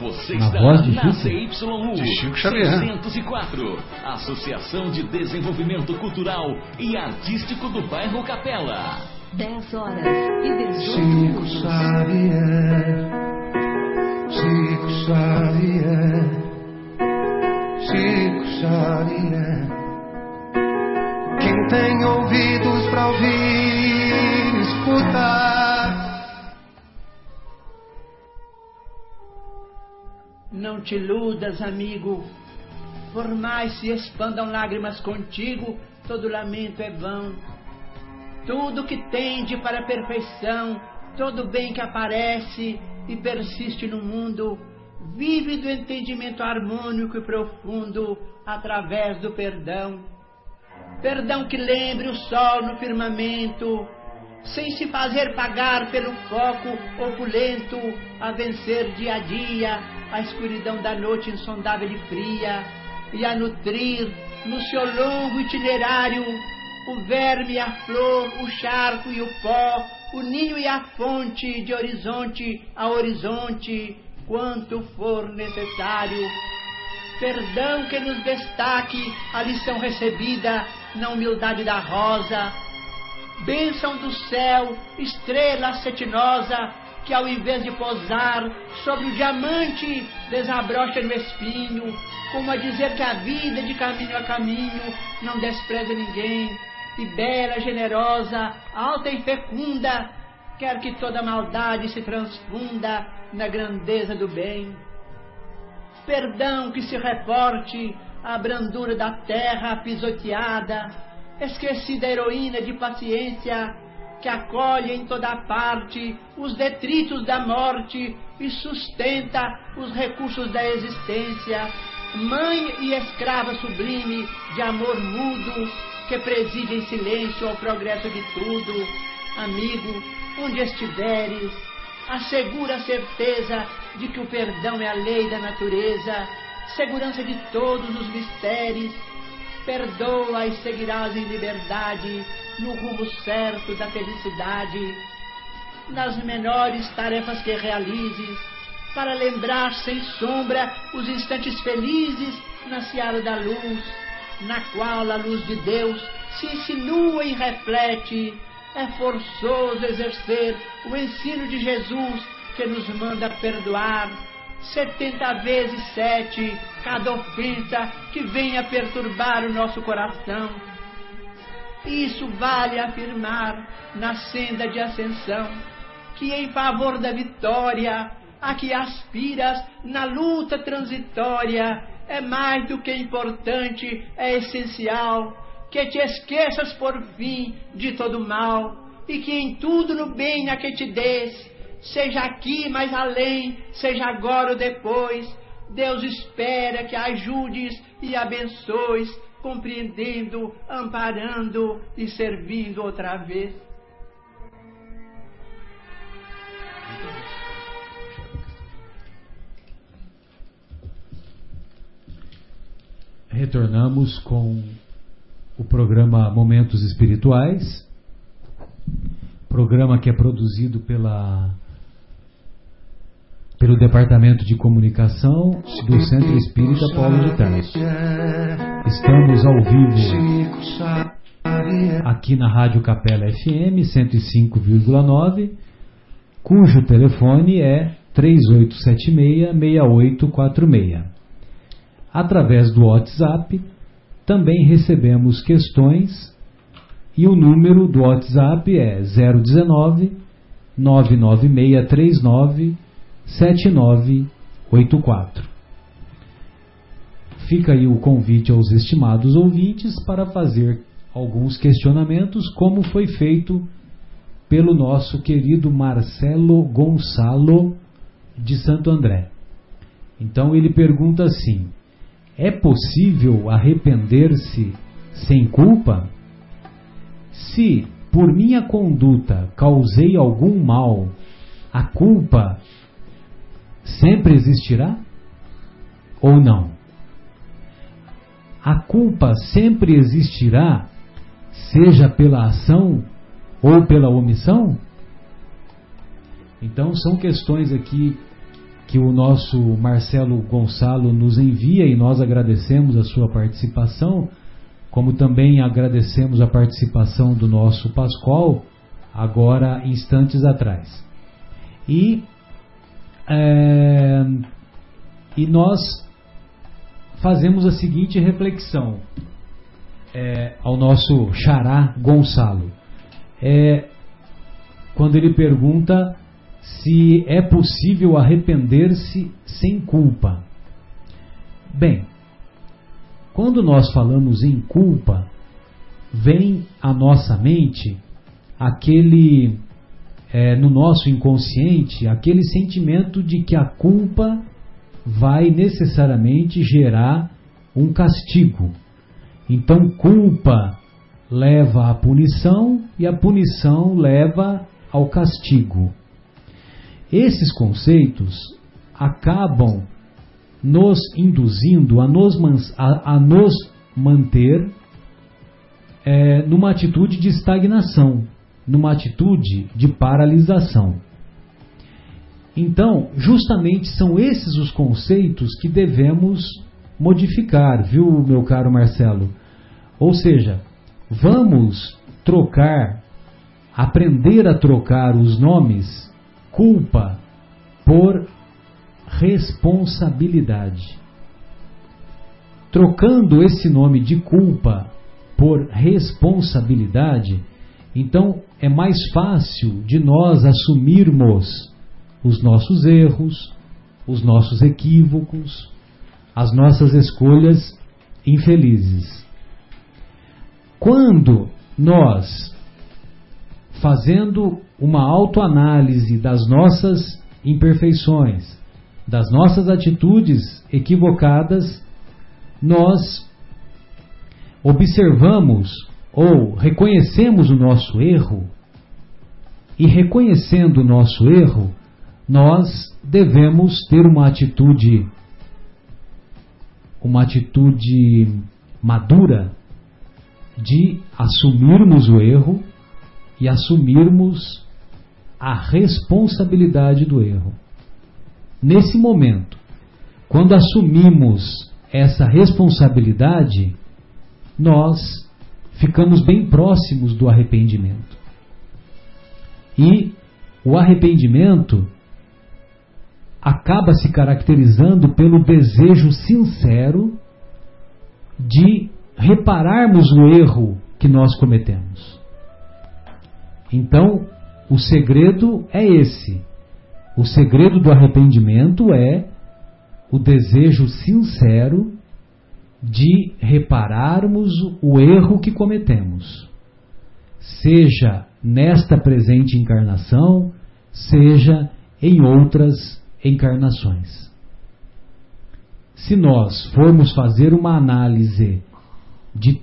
Speaker 6: Você na está voz de na
Speaker 5: CYU de Chico Xavier.
Speaker 6: 604, Associação de Desenvolvimento Cultural e Artístico do Bairro Capela.
Speaker 7: 10 horas e 18 Chico Xavier,
Speaker 8: Chico Xavier, Chico Xavier. Quem tem ouvidos para ouvir
Speaker 9: Não te iludas, amigo. Por mais se expandam lágrimas contigo, todo lamento é vão. Tudo que tende para a perfeição, todo bem que aparece e persiste no mundo, vive do entendimento harmônico e profundo através do perdão. Perdão que lembre o sol no firmamento, sem se fazer pagar pelo foco opulento, a vencer dia a dia a escuridão da noite insondável e fria, e a nutrir no seu longo itinerário o verme, a flor, o charco e o pó, o ninho e a fonte, de horizonte a horizonte, quanto for necessário. Perdão que nos destaque a lição recebida na humildade da rosa, bênção do céu, estrela cetinosa, que ao invés de posar sobre o diamante, desabrocha no espinho, como a dizer que a vida de caminho a caminho não despreza ninguém, e bela, generosa, alta e fecunda, quer que toda maldade se transfunda na grandeza do bem. Perdão que se reporte à brandura da terra pisoteada, esquecida heroína de paciência, que acolhe em toda parte os detritos da morte e sustenta os recursos da existência, mãe e escrava sublime de amor mudo, que preside em silêncio ao progresso de tudo. Amigo, onde estiveres, assegura a certeza de que o perdão é a lei da natureza, segurança de todos os mistérios. Perdoa e seguirás em liberdade, no rumo certo da felicidade. Nas menores tarefas que realizes, para lembrar sem sombra os instantes felizes na seara da luz, na qual a luz de Deus se insinua e reflete. É forçoso exercer o ensino de Jesus que nos manda perdoar setenta vezes sete cada ofensa que venha perturbar o nosso coração. Isso vale afirmar na senda de ascensão, que em favor da vitória a que aspiras na luta transitória é mais do que importante, é essencial que te esqueças por fim de todo mal e que em tudo no bem a que te des, seja aqui mais além, seja agora ou depois, Deus espera que ajudes e abençoes, compreendendo, amparando e servindo outra vez.
Speaker 2: Retornamos com o programa Momentos Espirituais, programa que é produzido pela pelo Departamento de Comunicação do Centro Espírita Paulo de Tarso. Estamos ao vivo aqui na Rádio Capela FM 105,9, cujo telefone é 3876-6846. Através do WhatsApp, também recebemos questões e o número do WhatsApp é 019 99639 7984. Fica aí o convite aos estimados ouvintes para fazer alguns questionamentos, como foi feito pelo nosso querido Marcelo Gonçalo de Santo André. Então ele pergunta assim: é possível arrepender-se sem culpa? Se por minha conduta causei algum mal, a culpa sempre existirá? Ou não? A culpa sempre existirá, seja pela ação ou pela omissão? Então são questões aqui que o nosso Marcelo Gonçalo nos envia e nós agradecemos a sua participação, como também agradecemos a participação do nosso Pascoal, agora instantes atrás. E é, e nós fazemos a seguinte reflexão é, ao nosso xará Gonçalo. É, quando ele pergunta se é possível arrepender-se sem culpa. Bem, quando nós falamos em culpa, vem à nossa mente aquele, é, no nosso inconsciente, aquele sentimento de que a culpa vai necessariamente gerar um castigo. Então, culpa leva à punição e a punição leva ao castigo. Esses conceitos acabam nos induzindo a nos, a, a nos manter é, numa atitude de estagnação, numa atitude de paralisação. Então, justamente são esses os conceitos que devemos modificar, viu, meu caro Marcelo? Ou seja, vamos trocar, aprender a trocar os nomes culpa por responsabilidade. Trocando esse nome de culpa por responsabilidade, então é mais fácil de nós assumirmos os nossos erros, os nossos equívocos, as nossas escolhas infelizes. Quando nós, fazendo uma autoanálise das nossas imperfeições, das nossas atitudes equivocadas, nós observamos ou reconhecemos o nosso erro, e reconhecendo o nosso erro, nós devemos ter uma atitude uma atitude madura de assumirmos o erro e assumirmos a responsabilidade do erro. Nesse momento, quando assumimos essa responsabilidade, nós ficamos bem próximos do arrependimento. E o arrependimento acaba se caracterizando pelo desejo sincero de repararmos o erro que nós cometemos. Então, o segredo é esse o segredo do arrependimento é o desejo sincero de repararmos o erro que cometemos, seja nesta presente encarnação, seja em outras encarnações. Se nós formos fazer uma análise de,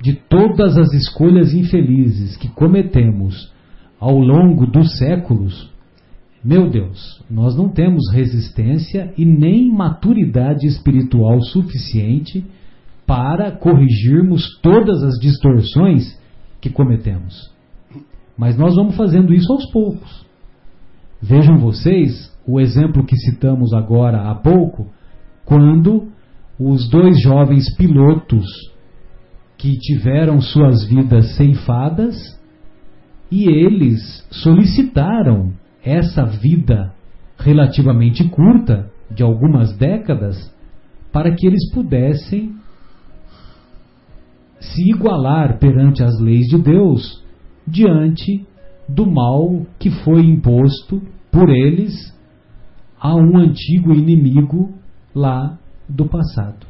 Speaker 2: de todas as escolhas infelizes que cometemos ao longo dos séculos, meu Deus, nós não temos resistência e nem maturidade espiritual suficiente para corrigirmos todas as distorções que cometemos. Mas nós vamos fazendo isso aos poucos. Vejam vocês o exemplo que citamos agora há pouco, quando os dois jovens pilotos que tiveram suas vidas ceifadas e eles solicitaram essa vida relativamente curta, de algumas décadas, para que eles pudessem se igualar perante as leis de Deus diante do mal que foi imposto por eles a um antigo inimigo lá do passado.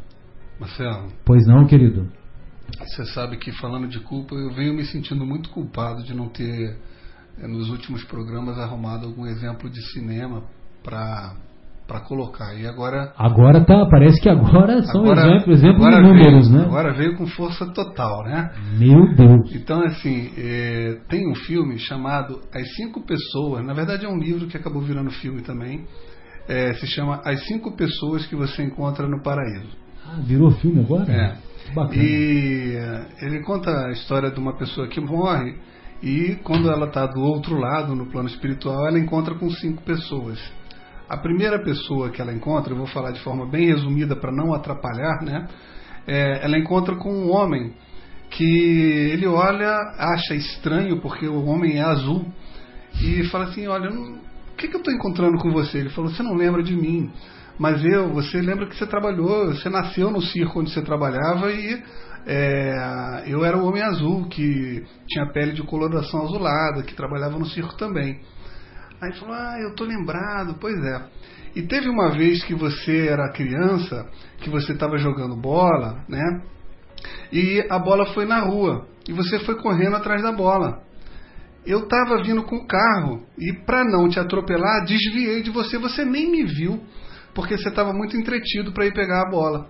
Speaker 5: Marcelo.
Speaker 2: Pois não, querido?
Speaker 5: Você sabe que falando de culpa, eu venho me sentindo muito culpado de não ter nos últimos programas arrumado algum exemplo de cinema para para colocar. E agora
Speaker 2: agora tá, parece que agora são agora, exemplos, exemplos
Speaker 5: agora
Speaker 2: números,
Speaker 5: veio,
Speaker 2: né?
Speaker 5: Agora veio com força total, né?
Speaker 2: Meu Deus.
Speaker 5: Então assim, é, tem um filme chamado As Cinco Pessoas. Na verdade é um livro que acabou virando filme também. É, se chama As Cinco Pessoas que você encontra no Paraíso.
Speaker 2: Ah, virou filme agora?
Speaker 5: É. Bacana. E ele conta a história de uma pessoa que morre e quando ela está do outro lado, no plano espiritual, ela encontra com cinco pessoas. A primeira pessoa que ela encontra, eu vou falar de forma bem resumida para não atrapalhar, né? É, ela encontra com um homem que ele olha, acha estranho porque o homem é azul e fala assim: Olha, o que, que eu estou encontrando com você? Ele falou: Você não lembra de mim, mas eu, você lembra que você trabalhou, você nasceu no circo onde você trabalhava e é, eu era o Homem Azul, que tinha pele de coloração azulada, que trabalhava no circo também. Aí falou, ah, eu tô lembrado, pois é. E teve uma vez que você era criança, que você estava jogando bola, né? E a bola foi na rua e você foi correndo atrás da bola. Eu estava vindo com o carro e para não te atropelar, desviei de você, você nem me viu, porque você estava muito entretido para ir pegar a bola.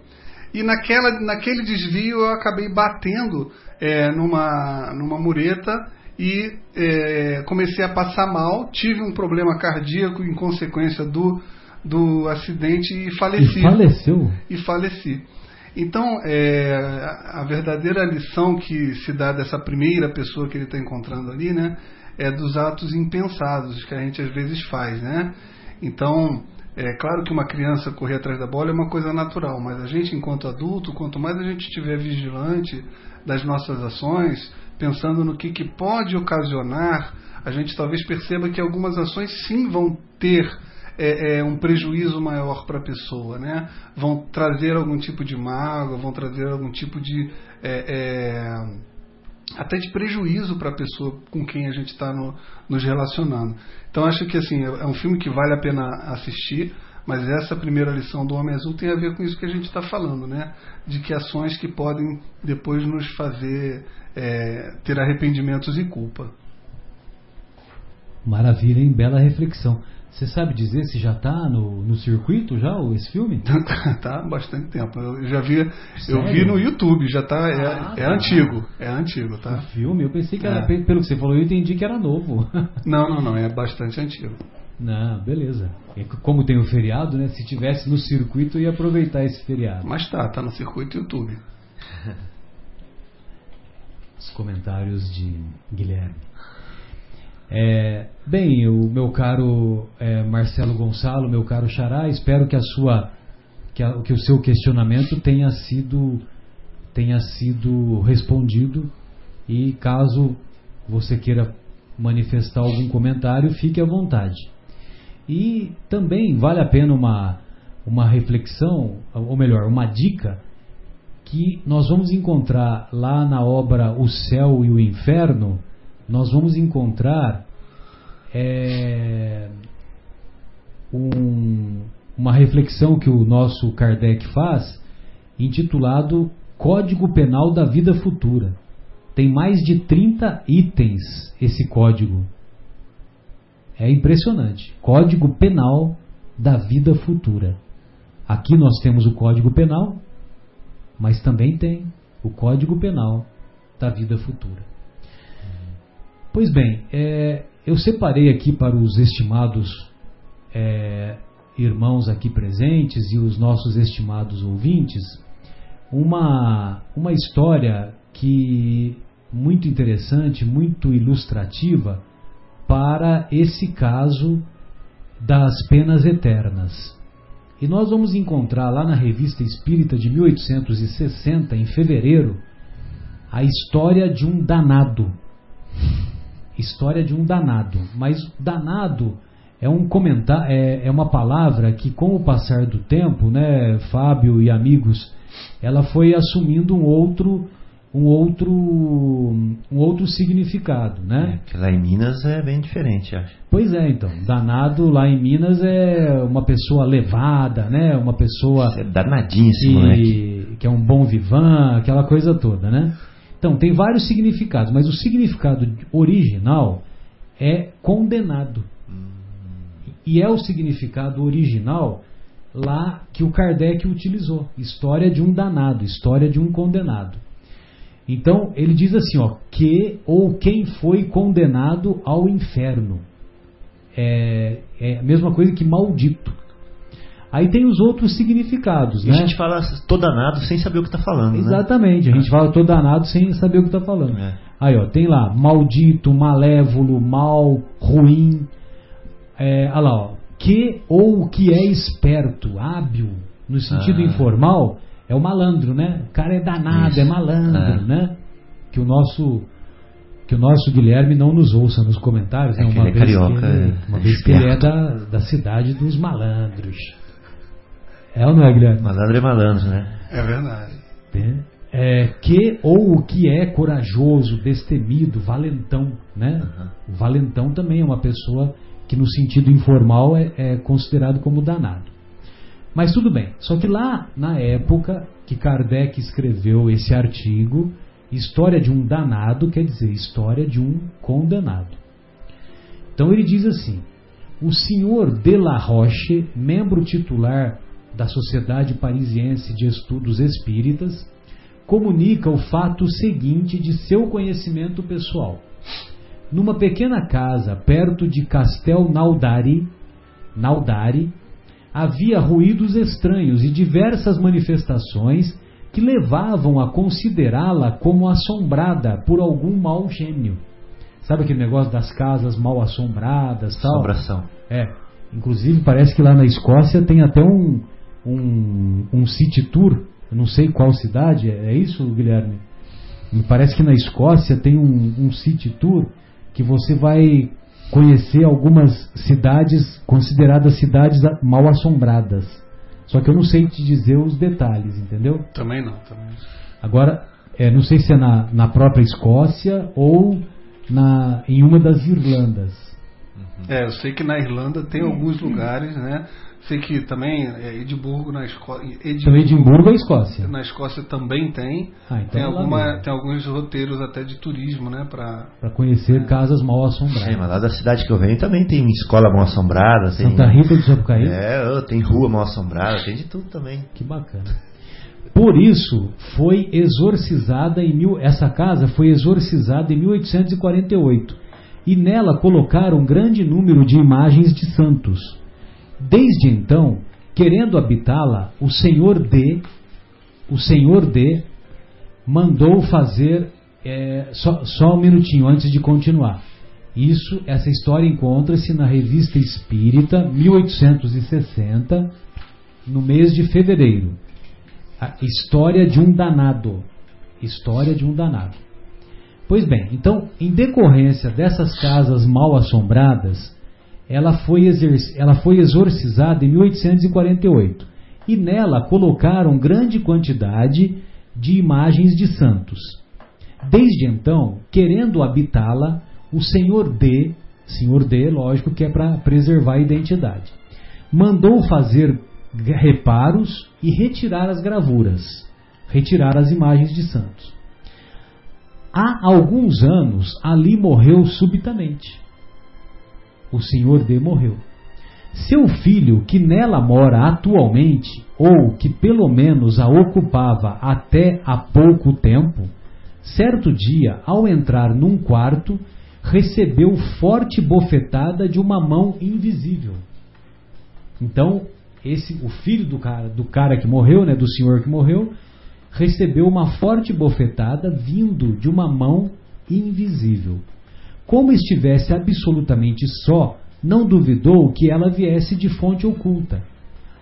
Speaker 5: E naquela, naquele desvio eu acabei batendo é, numa, numa mureta e é, comecei a passar mal, tive um problema cardíaco em consequência do, do acidente e faleci.
Speaker 2: E faleceu?
Speaker 5: E faleci. Então, é, a verdadeira lição que se dá dessa primeira pessoa que ele está encontrando ali, né, é dos atos impensados que a gente às vezes faz, né? Então, é claro que uma criança correr atrás da bola é uma coisa natural, mas a gente, enquanto adulto, quanto mais a gente estiver vigilante das nossas ações, pensando no que, que pode ocasionar, a gente talvez perceba que algumas ações sim vão ter é, é, um prejuízo maior para a pessoa, né? Vão trazer algum tipo de mágoa, vão trazer algum tipo de é, é até de prejuízo para a pessoa com quem a gente está no, nos relacionando. Então acho que assim é um filme que vale a pena assistir, mas essa primeira lição do Homem Azul tem a ver com isso que a gente está falando, né? De que ações que podem depois nos fazer é, ter arrependimentos e culpa.
Speaker 2: Maravilha, hein? Bela reflexão. Você sabe dizer se já está no, no circuito já esse filme?
Speaker 5: tá há bastante tempo. Eu já vi, eu vi no YouTube, já tá, é, ah, é tá. antigo, é antigo, tá?
Speaker 2: O filme, eu pensei que era, é. pelo que você falou, eu entendi que era novo.
Speaker 5: não, não, não, é bastante antigo.
Speaker 2: Não, beleza. Como tem o feriado, né? Se tivesse no circuito, eu ia aproveitar esse feriado.
Speaker 5: Mas tá, tá no circuito YouTube.
Speaker 2: Os comentários de Guilherme. É, bem, o meu caro é, Marcelo Gonçalo, meu caro Xará, espero que a sua que, a, que o seu questionamento tenha sido tenha sido respondido e caso você queira manifestar algum comentário, fique à vontade. E também vale a pena uma uma reflexão, ou melhor, uma dica que nós vamos encontrar lá na obra O Céu e o Inferno, nós vamos encontrar é, um, uma reflexão que o nosso Kardec faz, intitulado Código Penal da Vida Futura. Tem mais de 30 itens esse código. É impressionante. Código Penal da Vida Futura. Aqui nós temos o Código Penal, mas também tem o Código Penal da Vida Futura. Pois bem, é, eu separei aqui para os estimados é, irmãos aqui presentes e os nossos estimados ouvintes uma, uma história que muito interessante, muito ilustrativa para esse caso das penas eternas. E nós vamos encontrar lá na Revista Espírita de 1860, em fevereiro, a história de um danado história de um danado. Mas danado é um comentário, é, é uma palavra que com o passar do tempo, né, Fábio e amigos, ela foi assumindo um outro um outro um outro significado, né?
Speaker 3: É, que lá em Minas é bem diferente, acho.
Speaker 2: Pois é, então, danado lá em Minas é uma pessoa levada, né? Uma pessoa
Speaker 3: Isso é danadíssimo,
Speaker 2: que, né? que é um bom vivan, aquela coisa toda, né? Então, tem vários significados, mas o significado original é condenado. E é o significado original lá que o Kardec utilizou. História de um danado, história de um condenado. Então, ele diz assim, ó, que ou quem foi condenado ao inferno. É, é a mesma coisa que maldito. Aí tem os outros significados,
Speaker 3: e
Speaker 2: né?
Speaker 3: a gente fala tô danado sem saber o que está falando, né?
Speaker 2: Exatamente,
Speaker 3: né?
Speaker 2: a gente fala tô danado sem saber o que está falando. É. Aí, ó, tem lá maldito, malévolo, mal, ruim. É, olha lá, ó, que ou que é esperto, hábil, no sentido ah. informal, é o malandro, né? O cara é danado, Isso. é malandro, né? Que o nosso que o nosso Guilherme não nos ouça nos comentários,
Speaker 3: é
Speaker 2: né?
Speaker 3: Uma,
Speaker 2: é
Speaker 3: vez, carioca,
Speaker 2: que ele, uma é vez que ele é da, da cidade dos malandros. É ou não é, Guilherme?
Speaker 3: Malandro é malandro, né?
Speaker 5: É verdade.
Speaker 2: É, que ou o que é corajoso, destemido, valentão, né? Uhum. O valentão também é uma pessoa que que no sentido informal é, é considerado como danado. Mas tudo bem. Só que lá na época que Kardec escreveu esse artigo, história de um danado quer dizer história de um condenado. Então ele diz assim: o senhor de la Roche, membro titular da Sociedade Parisiense de Estudos Espíritas, comunica o fato seguinte de seu conhecimento pessoal. Numa pequena casa perto de Castel Naudari, Naudari havia ruídos estranhos e diversas manifestações que levavam a considerá-la como assombrada por algum mau gênio. Sabe aquele negócio das casas mal assombradas, tal?
Speaker 3: Assombração.
Speaker 2: É. Inclusive parece que lá na Escócia tem até um um, um city tour. Eu não sei qual cidade. É, é isso, Guilherme? Me parece que na Escócia tem um, um city tour que você vai conhecer algumas cidades consideradas cidades mal assombradas. Só que eu não sei te dizer os detalhes, entendeu?
Speaker 5: Também não. Também.
Speaker 2: Agora, é, não sei se é na, na própria Escócia ou na, em uma das Irlandas.
Speaker 5: É, eu sei que na Irlanda tem alguns lugares, né? Sei que também é, Edimburgo na Escócia.
Speaker 2: Edimburgo, então Edimburgo é Escócia.
Speaker 5: Na Escócia também tem.
Speaker 2: Ah, então
Speaker 5: tem, alguma, tem alguns roteiros até de turismo, né? Para
Speaker 2: conhecer é. casas mal assombradas.
Speaker 3: É, mas lá da cidade que eu venho também tem escola mal assombrada. Tem,
Speaker 2: Santa Rita de Sapucaí?
Speaker 3: É, tem rua mal assombrada, tem de tudo também.
Speaker 2: Que bacana. Por isso, foi exorcizada em mil, essa casa foi exorcizada em 1848 e nela colocaram um grande número de imagens de santos. Desde então, querendo habitá-la, o Senhor D, o Senhor D, mandou fazer é, só, só um minutinho antes de continuar. Isso, essa história encontra-se na Revista Espírita, 1860, no mês de fevereiro. A história de um danado. História de um danado. Pois bem, então, em decorrência dessas casas mal assombradas, ela foi, ela foi exorcizada em 1848 e nela colocaram grande quantidade de imagens de santos. Desde então, querendo habitá-la, o senhor D, senhor D, lógico que é para preservar a identidade, mandou fazer reparos e retirar as gravuras, retirar as imagens de santos. Há alguns anos, ali morreu subitamente o senhor D morreu. Seu filho, que nela mora atualmente, ou que pelo menos a ocupava até há pouco tempo, certo dia, ao entrar num quarto, recebeu forte bofetada de uma mão invisível. Então, esse o filho do cara, do cara que morreu, né, do senhor que morreu, recebeu uma forte bofetada vindo de uma mão invisível. Como estivesse absolutamente só, não duvidou que ela viesse de fonte oculta.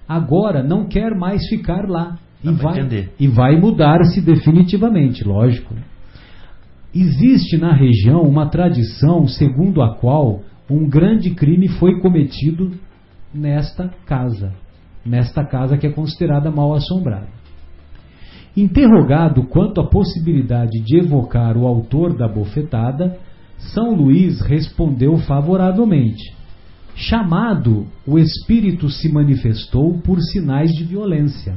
Speaker 2: Agora não quer mais ficar lá e vai, e vai mudar-se definitivamente, lógico. Existe na região uma tradição segundo a qual um grande crime foi cometido nesta casa, nesta casa que é considerada mal assombrada. Interrogado quanto à possibilidade de evocar o autor da bofetada, são Luís respondeu favoravelmente. Chamado, o espírito se manifestou por sinais de violência.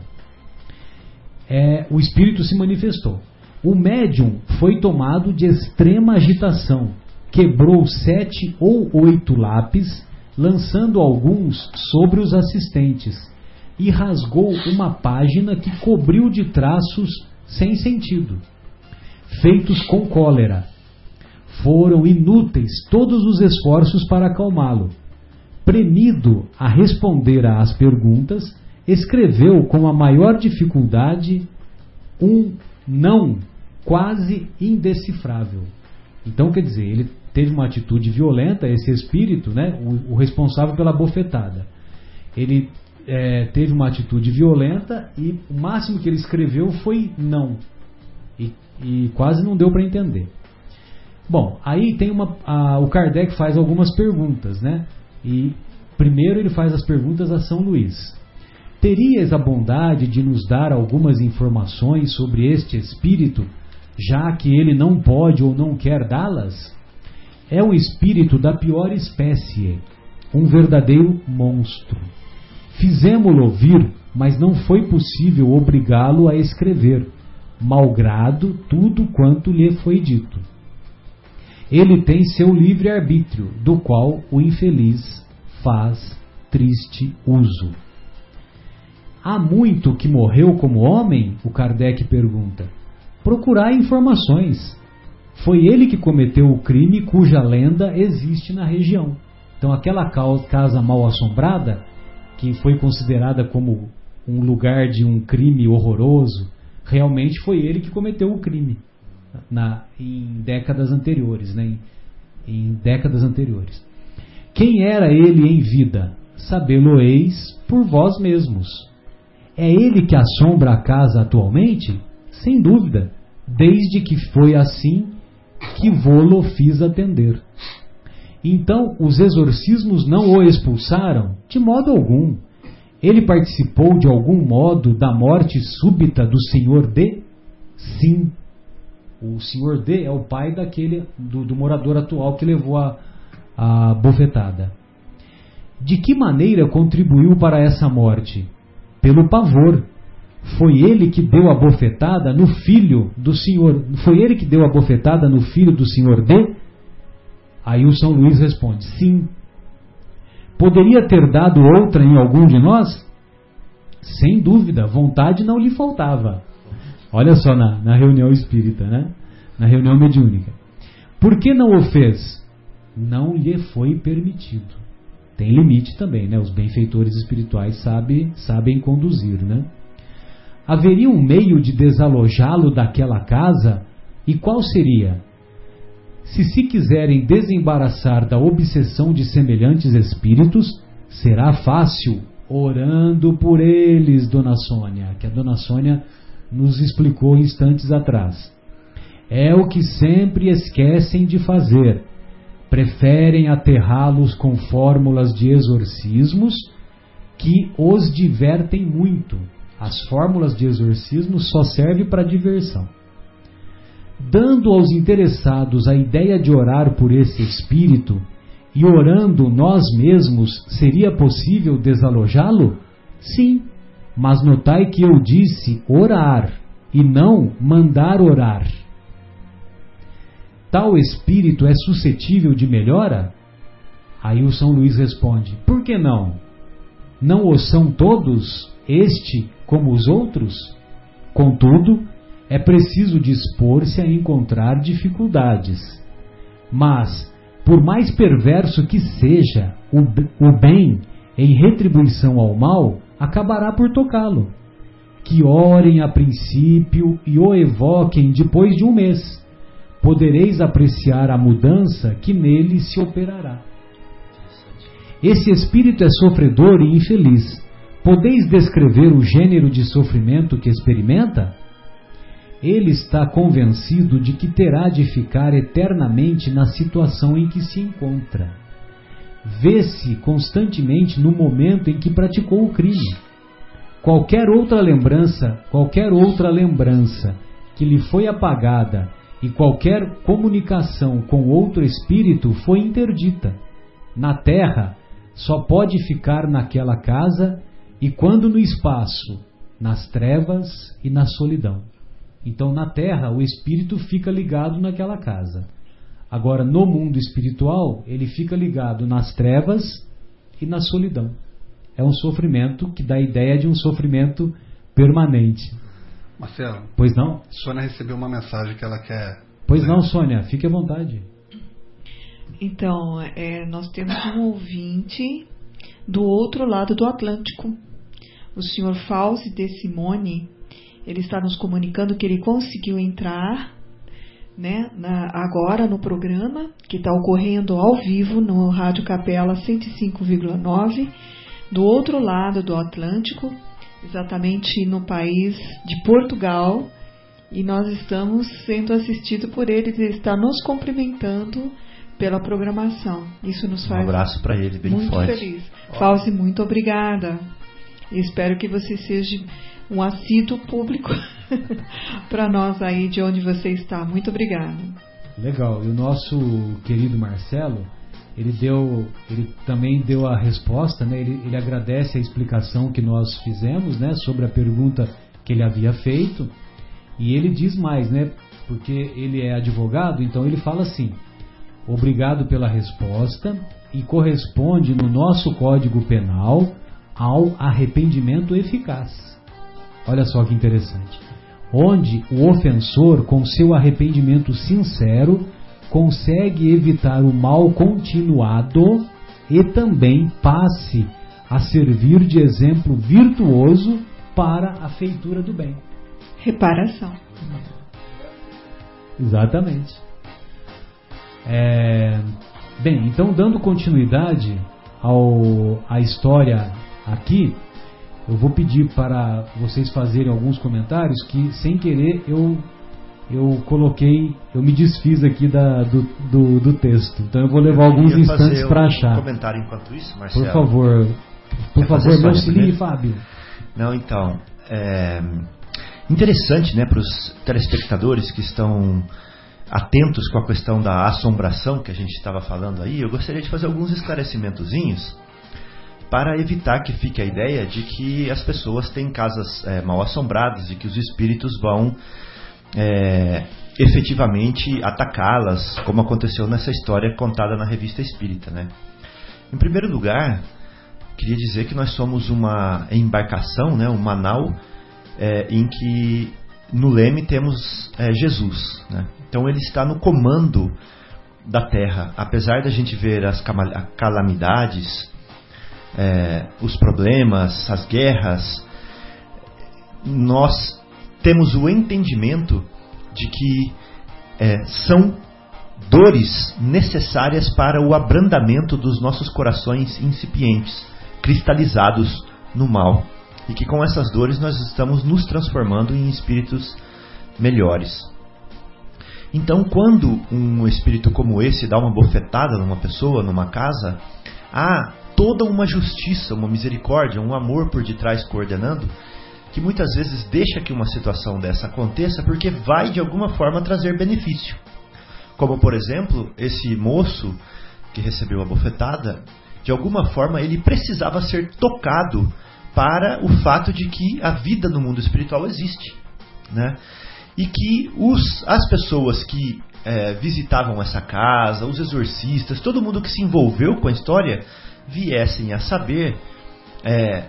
Speaker 2: É, o espírito se manifestou. O médium foi tomado de extrema agitação, quebrou sete ou oito lápis, lançando alguns sobre os assistentes, e rasgou uma página que cobriu de traços sem sentido, feitos com cólera foram inúteis todos os esforços para acalmá-lo. Premido a responder às perguntas, escreveu com a maior dificuldade um não quase indecifrável. Então, quer dizer, ele teve uma atitude violenta, esse espírito, né, o, o responsável pela bofetada. Ele é, teve uma atitude violenta e o máximo que ele escreveu foi não. E, e quase não deu para entender. Bom, aí tem uma. A, o Kardec faz algumas perguntas, né? E primeiro ele faz as perguntas a São Luís. Terias a bondade de nos dar algumas informações sobre este espírito, já que ele não pode ou não quer dá-las? É um espírito da pior espécie, um verdadeiro monstro. Fizemo-lo vir, mas não foi possível obrigá-lo a escrever, malgrado tudo quanto lhe foi dito. Ele tem seu livre-arbítrio, do qual o infeliz faz triste uso. Há muito que morreu como homem? O Kardec pergunta. Procurar informações. Foi ele que cometeu o crime cuja lenda existe na região. Então, aquela casa mal assombrada, que foi considerada como um lugar de um crime horroroso, realmente foi ele que cometeu o crime na, em décadas anteriores, né? em, em décadas anteriores. Quem era ele em vida? Sabê-lo-eis por vós mesmos. É ele que assombra a casa atualmente? Sem dúvida, desde que foi assim que vô-lo fiz atender. Então, os exorcismos não o expulsaram? De modo algum. Ele participou de algum modo da morte súbita do senhor D? Sim. O senhor D é o pai daquele do, do morador atual que levou a, a bofetada. De que maneira contribuiu para essa morte? Pelo pavor. Foi ele que deu a bofetada no filho do senhor. Foi ele que deu a bofetada no filho do senhor D? Aí o São Luís responde: Sim. Poderia ter dado outra em algum de nós? Sem dúvida, vontade não lhe faltava. Olha só na, na reunião espírita, né? Na reunião mediúnica. Por que não o fez? Não lhe foi permitido. Tem limite também, né? Os benfeitores espirituais sabe, sabem conduzir, né? Haveria um meio de desalojá-lo daquela casa? E qual seria? Se se quiserem desembaraçar da obsessão de semelhantes espíritos, será fácil orando por eles, Dona Sônia, que a Dona Sônia nos explicou instantes atrás. É o que sempre esquecem de fazer. Preferem aterrá-los com fórmulas de exorcismos que os divertem muito. As fórmulas de exorcismo só servem para diversão dando aos interessados a ideia de orar por esse espírito e orando nós mesmos, seria possível desalojá-lo? Sim, mas notai que eu disse orar e não mandar orar. Tal espírito é suscetível de melhora? Aí o São Luís responde: Por que não? Não o são todos, este como os outros? Contudo, é preciso dispor-se a encontrar dificuldades. Mas, por mais perverso que seja, o, o bem, em retribuição ao mal, acabará por tocá-lo. Que orem a princípio e o evoquem depois de um mês. Podereis apreciar a mudança que nele se operará. Esse espírito é sofredor e infeliz. Podeis descrever o gênero de sofrimento que experimenta? ele está convencido de que terá de ficar eternamente na situação em que se encontra. Vê-se constantemente no momento em que praticou o crime. Qualquer outra lembrança, qualquer outra lembrança que lhe foi apagada e qualquer comunicação com outro espírito foi interdita. Na terra, só pode ficar naquela casa e quando no espaço, nas trevas e na solidão. Então, na Terra, o espírito fica ligado naquela casa. Agora, no mundo espiritual, ele fica ligado nas trevas e na solidão. É um sofrimento que dá a ideia de um sofrimento permanente.
Speaker 5: Marcelo.
Speaker 2: Pois não?
Speaker 5: Sônia recebeu uma mensagem que ela quer.
Speaker 2: Pois não, Sônia, fique à vontade.
Speaker 4: Então, é, nós temos um ouvinte do outro lado do Atlântico. O senhor Fauzi de Simone ele está nos comunicando que ele conseguiu entrar né, na, agora no programa, que está ocorrendo ao vivo no Rádio Capela 105,9, do outro lado do Atlântico, exatamente no país de Portugal, e nós estamos sendo assistidos por ele, ele está nos cumprimentando pela programação. Isso nos faz
Speaker 3: um abraço para ele, bem
Speaker 4: muito
Speaker 3: forte.
Speaker 4: feliz. Fauzi, muito obrigada. espero que você seja um assíduo público para nós aí de onde você está. Muito obrigada.
Speaker 2: Legal. E o nosso querido Marcelo, ele deu, ele também deu a resposta, né? Ele, ele agradece a explicação que nós fizemos, né? Sobre a pergunta que ele havia feito e ele diz mais, né? Porque ele é advogado, então ele fala assim: obrigado pela resposta e corresponde no nosso Código Penal ao arrependimento eficaz. Olha só que interessante. Onde o ofensor, com seu arrependimento sincero, consegue evitar o mal continuado e também passe a servir de exemplo virtuoso para a feitura do bem.
Speaker 4: Reparação.
Speaker 2: Exatamente. É, bem, então dando continuidade ao, à história aqui, eu vou pedir para vocês fazerem alguns comentários que, sem querer, eu eu coloquei, eu me desfiz aqui da, do, do, do texto. Então eu vou levar eu alguns instantes para um achar.
Speaker 3: comentário enquanto isso, Marcelo.
Speaker 2: Por favor, por Quer favor, me auxilie, Fábio.
Speaker 3: Não, então, é interessante, né, para os telespectadores que estão atentos com a questão da assombração que a gente estava falando aí. Eu gostaria de fazer alguns esclarecimentozinhos para evitar que fique a ideia de que as pessoas têm casas é, mal assombradas e que os espíritos vão é, efetivamente atacá-las, como aconteceu nessa história contada na revista Espírita. Né? Em primeiro lugar, queria dizer que nós somos uma embarcação, né, uma nau, é, em que no leme temos é, Jesus. Né? Então ele está no comando da terra. Apesar da gente ver as calamidades, é, os problemas, as guerras, nós temos o entendimento de que é, são dores necessárias para o abrandamento dos nossos corações incipientes, cristalizados no mal. E que com essas dores nós estamos nos transformando em espíritos melhores. Então, quando um espírito como esse dá uma bofetada numa pessoa, numa casa, há toda uma justiça, uma misericórdia, um amor por detrás coordenando que muitas vezes deixa que uma situação dessa aconteça porque vai de alguma forma trazer benefício. Como por exemplo, esse moço que recebeu a bofetada, de alguma forma ele precisava ser tocado para o fato de que a vida no mundo espiritual existe, né? E que os, as pessoas que é, visitavam essa casa, os exorcistas, todo mundo que se envolveu com a história, viessem a saber é,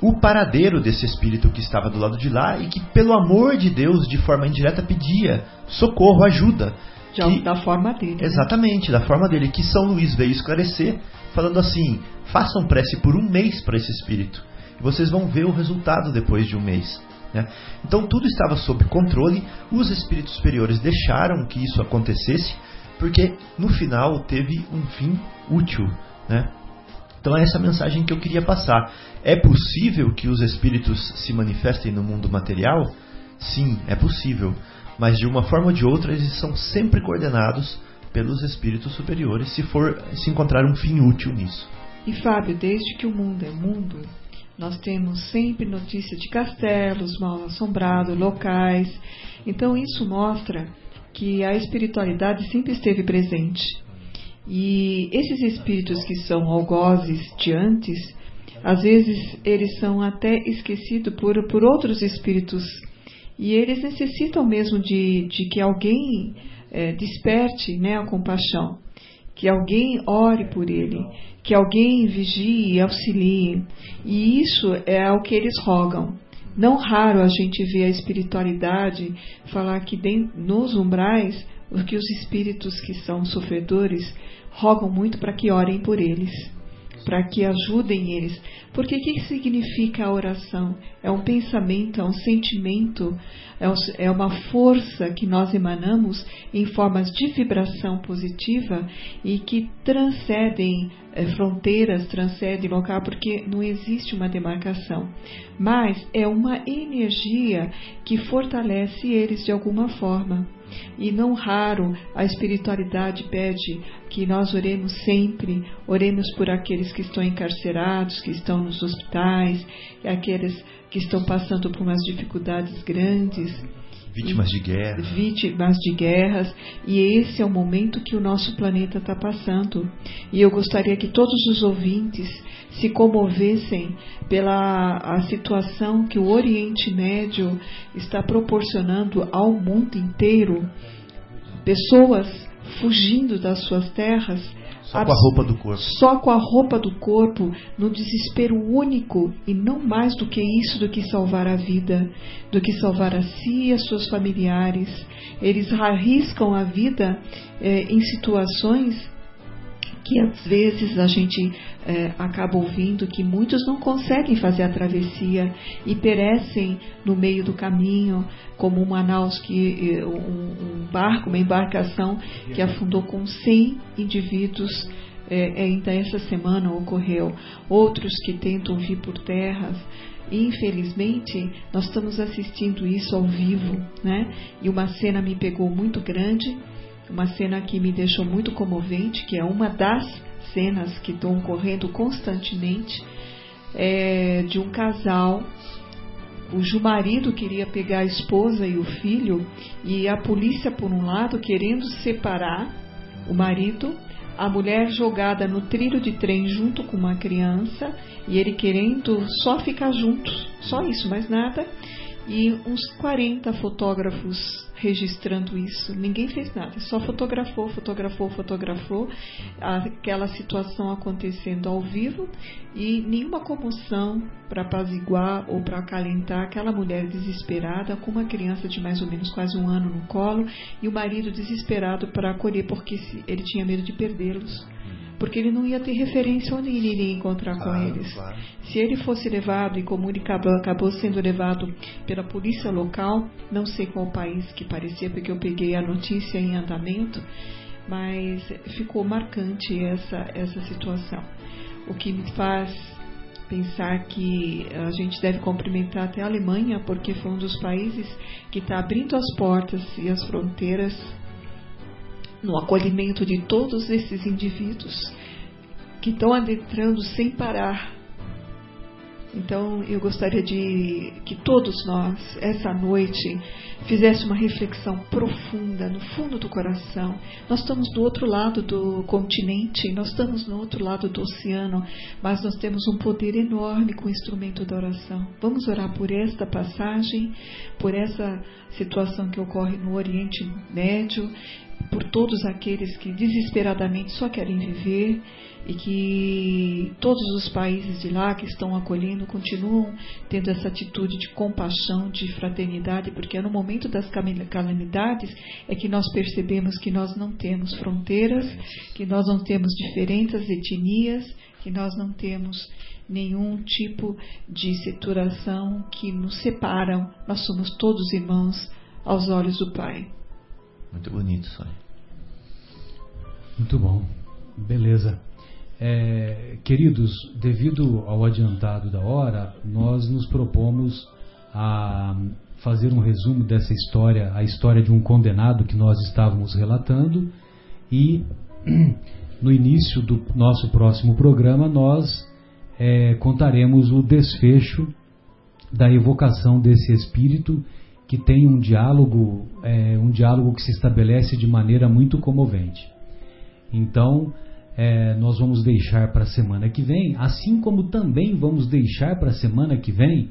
Speaker 3: o paradeiro desse espírito que estava do lado de lá e que, pelo amor de Deus, de forma indireta, pedia socorro, ajuda.
Speaker 4: Que, da forma dele. Né?
Speaker 3: Exatamente, da forma dele. Que São Luís veio esclarecer, falando assim: façam prece por um mês para esse espírito. E vocês vão ver o resultado depois de um mês. Né? Então tudo estava sob controle, os espíritos superiores deixaram que isso acontecesse, porque no final teve um fim útil. Né? Então é essa mensagem que eu queria passar. É possível que os espíritos se manifestem no mundo material? Sim, é possível. Mas de uma forma ou de outra, eles são sempre coordenados pelos espíritos superiores, se for se encontrar um fim útil nisso.
Speaker 4: E Fábio, desde que o mundo é mundo, nós temos sempre notícia de castelos mal assombrados, locais. Então isso mostra que a espiritualidade sempre esteve presente. E esses espíritos que são algozes de antes, às vezes eles são até esquecidos por, por outros espíritos. E eles necessitam mesmo de, de que alguém é, desperte né, a compaixão, que alguém ore por ele, que alguém vigie e auxilie. E isso é o que eles rogam. Não raro a gente vê a espiritualidade falar que nos umbrais que os espíritos que são sofredores rogam muito para que orem por eles, para que ajudem eles. Porque o que significa a oração? É um pensamento, é um sentimento, é, é uma força que nós emanamos em formas de vibração positiva e que transcendem é, fronteiras, transcendem local, porque não existe uma demarcação. Mas é uma energia que fortalece eles de alguma forma. E não raro a espiritualidade pede que nós oremos sempre, oremos por aqueles que estão encarcerados, que estão nos hospitais, aqueles que estão passando por umas dificuldades grandes.
Speaker 3: Vítimas de guerra.
Speaker 4: Vítimas de guerras. E esse é o momento que o nosso planeta está passando. E eu gostaria que todos os ouvintes se comovessem pela a situação que o Oriente Médio está proporcionando ao mundo inteiro. Pessoas fugindo das suas terras
Speaker 3: só com a roupa do corpo.
Speaker 4: Só com a roupa do corpo, no desespero único e não mais do que isso, do que salvar a vida, do que salvar a si e a seus familiares. Eles arriscam a vida eh, em situações que às vezes a gente é, acaba ouvindo que muitos não conseguem fazer a travessia e perecem no meio do caminho, como um Manaus que um, um barco, uma embarcação que afundou com 100 indivíduos é, ainda essa semana ocorreu. Outros que tentam vir por terras. Infelizmente, nós estamos assistindo isso ao vivo, né? E uma cena me pegou muito grande uma cena que me deixou muito comovente, que é uma das cenas que estão ocorrendo constantemente, é de um casal. Cujo marido queria pegar a esposa e o filho e a polícia por um lado querendo separar o marido, a mulher jogada no trilho de trem junto com uma criança e ele querendo só ficar juntos, só isso, mais nada, e uns 40 fotógrafos registrando isso. Ninguém fez nada, só fotografou, fotografou, fotografou aquela situação acontecendo ao vivo e nenhuma comoção para apaziguar ou para acalentar aquela mulher desesperada com uma criança de mais ou menos quase um ano no colo e o marido desesperado para acolher porque ele tinha medo de perdê-los porque ele não ia ter referência onde ele iria encontrar com eles. Claro. Se ele fosse levado, e acabou, acabou, sendo levado pela polícia local, não sei qual país que parecia, porque eu peguei a notícia em andamento, mas ficou marcante essa, essa situação. O que me faz pensar que a gente deve cumprimentar até a Alemanha, porque foi um dos países que está abrindo as portas e as fronteiras no acolhimento de todos esses indivíduos que estão adentrando sem parar. Então, eu gostaria de que todos nós, essa noite, fizesse uma reflexão profunda no fundo do coração. Nós estamos do outro lado do continente, nós estamos no outro lado do oceano, mas nós temos um poder enorme com o instrumento da oração. Vamos orar por esta passagem, por essa situação que ocorre no Oriente Médio por todos aqueles que desesperadamente só querem viver e que todos os países de lá que estão acolhendo continuam tendo essa atitude de compaixão, de fraternidade, porque é no momento das calamidades é que nós percebemos que nós não temos fronteiras, que nós não temos diferentes etnias, que nós não temos nenhum tipo de situação que nos separam, nós somos todos irmãos aos olhos do Pai.
Speaker 3: Muito bonito, Sônia.
Speaker 2: Muito bom. Beleza. É, queridos, devido ao adiantado da hora, nós nos propomos a fazer um resumo dessa história, a história de um condenado que nós estávamos relatando e no início do nosso próximo programa nós é, contaremos o desfecho da evocação desse espírito que tem um diálogo, é, um diálogo que se estabelece de maneira muito comovente. Então, é, nós vamos deixar para a semana que vem, assim como também vamos deixar para a semana que vem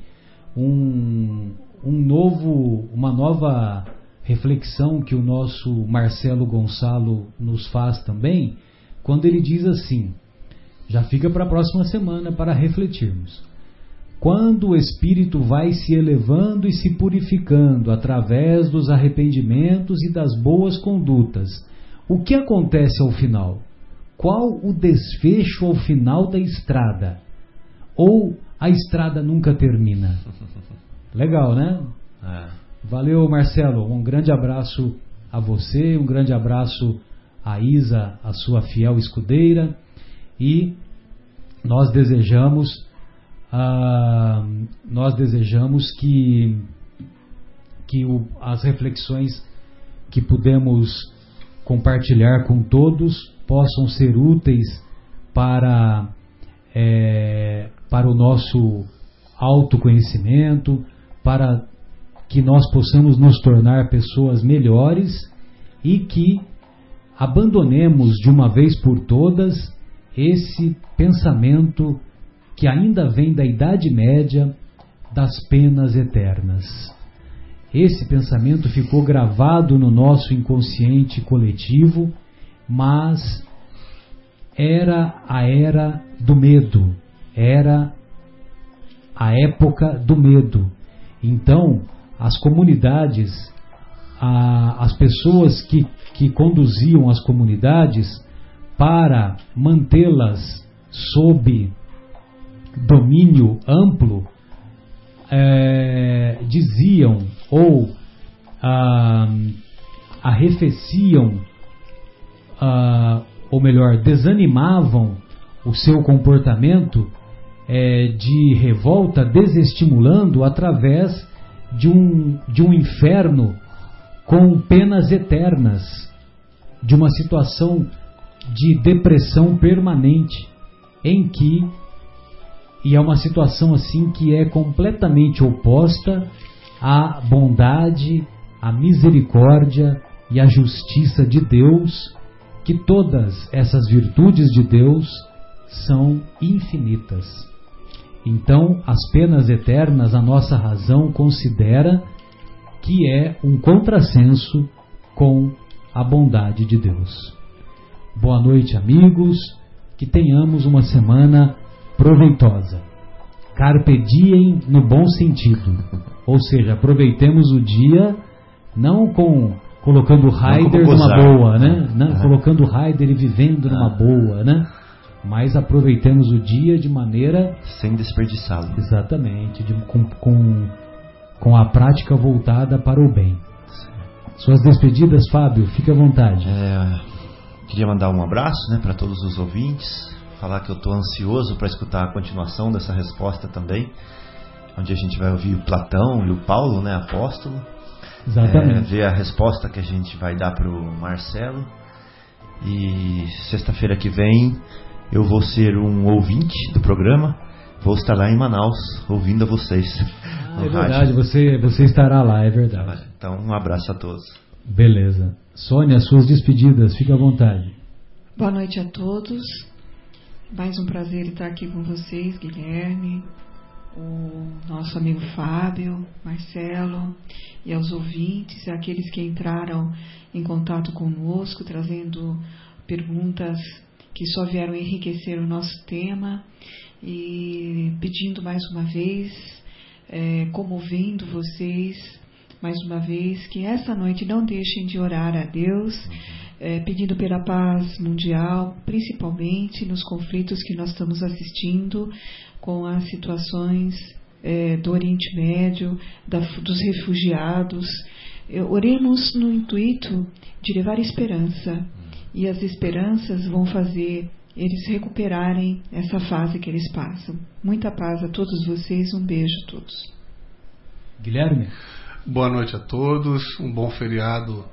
Speaker 2: um, um novo, uma nova reflexão que o nosso Marcelo Gonçalo nos faz também, quando ele diz assim: já fica para a próxima semana para refletirmos. Quando o espírito vai se elevando e se purificando através dos arrependimentos e das boas condutas, o que acontece ao final? Qual o desfecho ao final da estrada? Ou a estrada nunca termina? Legal, né? É. Valeu, Marcelo. Um grande abraço a você, um grande abraço a Isa, a sua fiel escudeira, e nós desejamos ah, nós desejamos que, que o, as reflexões que pudemos compartilhar com todos possam ser úteis para, é, para o nosso autoconhecimento, para que nós possamos nos tornar pessoas melhores e que abandonemos de uma vez por todas esse pensamento que ainda vem da Idade Média das penas eternas. Esse pensamento ficou gravado no nosso inconsciente coletivo, mas era a era do medo, era a época do medo. Então, as comunidades, a, as pessoas que, que conduziam as comunidades para mantê-las sob domínio amplo, é, diziam ou ah, arrefeciam, ou melhor, desanimavam o seu comportamento é, de revolta, desestimulando através de um, de um inferno com penas eternas, de uma situação de depressão permanente, em que, e é uma situação assim que é completamente oposta à bondade, à misericórdia e à justiça de Deus, que todas essas virtudes de Deus são infinitas. Então, as penas eternas, a nossa razão considera que é um contrassenso com a bondade de Deus. Boa noite, amigos. Que tenhamos uma semana proveitosa. Carpe diem no bom sentido. Ou seja, aproveitemos o dia não com colocando Raider numa boa, né? Não, é. Colocando Raider e vivendo numa ah. boa, né? Mas aproveitemos o dia de maneira
Speaker 3: sem desperdiçá-lo.
Speaker 2: Exatamente, de, com, com, com a prática voltada para o bem. Suas despedidas, Fábio, fique à vontade.
Speaker 3: É, queria mandar um abraço né, para todos os ouvintes, falar que eu estou ansioso para escutar a continuação dessa resposta também, onde a gente vai ouvir o Platão e o Paulo, né, apóstolo.
Speaker 2: Exatamente.
Speaker 3: É, ver a resposta que a gente vai dar para o Marcelo. E sexta-feira que vem eu vou ser um ouvinte do programa. Vou estar lá em Manaus ouvindo a vocês.
Speaker 2: Ah, é verdade, você, você estará lá, é verdade.
Speaker 3: Então, um abraço a todos.
Speaker 2: Beleza. Sônia, suas despedidas, fique à vontade.
Speaker 4: Boa noite a todos. Mais um prazer estar aqui com vocês, Guilherme, o nosso amigo Fábio, Marcelo e aos ouvintes, aqueles que entraram em contato conosco, trazendo perguntas que só vieram enriquecer o nosso tema e pedindo mais uma vez, é, comovendo vocês mais uma vez, que essa noite não deixem de orar a Deus, é, pedindo pela paz mundial, principalmente nos conflitos que nós estamos assistindo, com as situações é, do Oriente Médio, da, dos refugiados. Oremos no intuito de levar esperança e as esperanças vão fazer eles recuperarem essa fase que eles passam. Muita paz a todos vocês, um beijo a todos.
Speaker 2: Guilherme?
Speaker 5: Boa noite a todos, um bom feriado,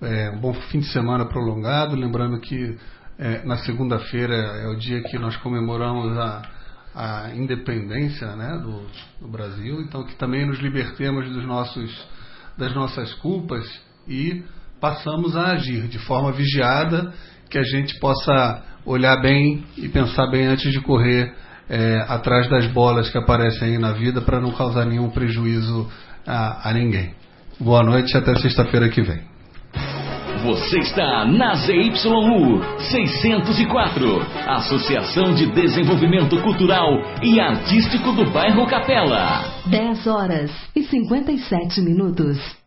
Speaker 5: é, um bom fim de semana prolongado. Lembrando que é, na segunda-feira é o dia que nós comemoramos a, a independência né, do, do, Brasil, então que também nos libertemos dos nossos, das nossas culpas e passamos a agir de forma vigiada, que a gente possa olhar bem e pensar bem antes de correr é, atrás das bolas que aparecem aí na vida para não causar nenhum prejuízo a, a ninguém. Boa noite e até sexta-feira que vem.
Speaker 6: Você está na ZYU 604, Associação de Desenvolvimento Cultural e Artístico do Bairro Capela.
Speaker 7: 10 horas e 57 minutos.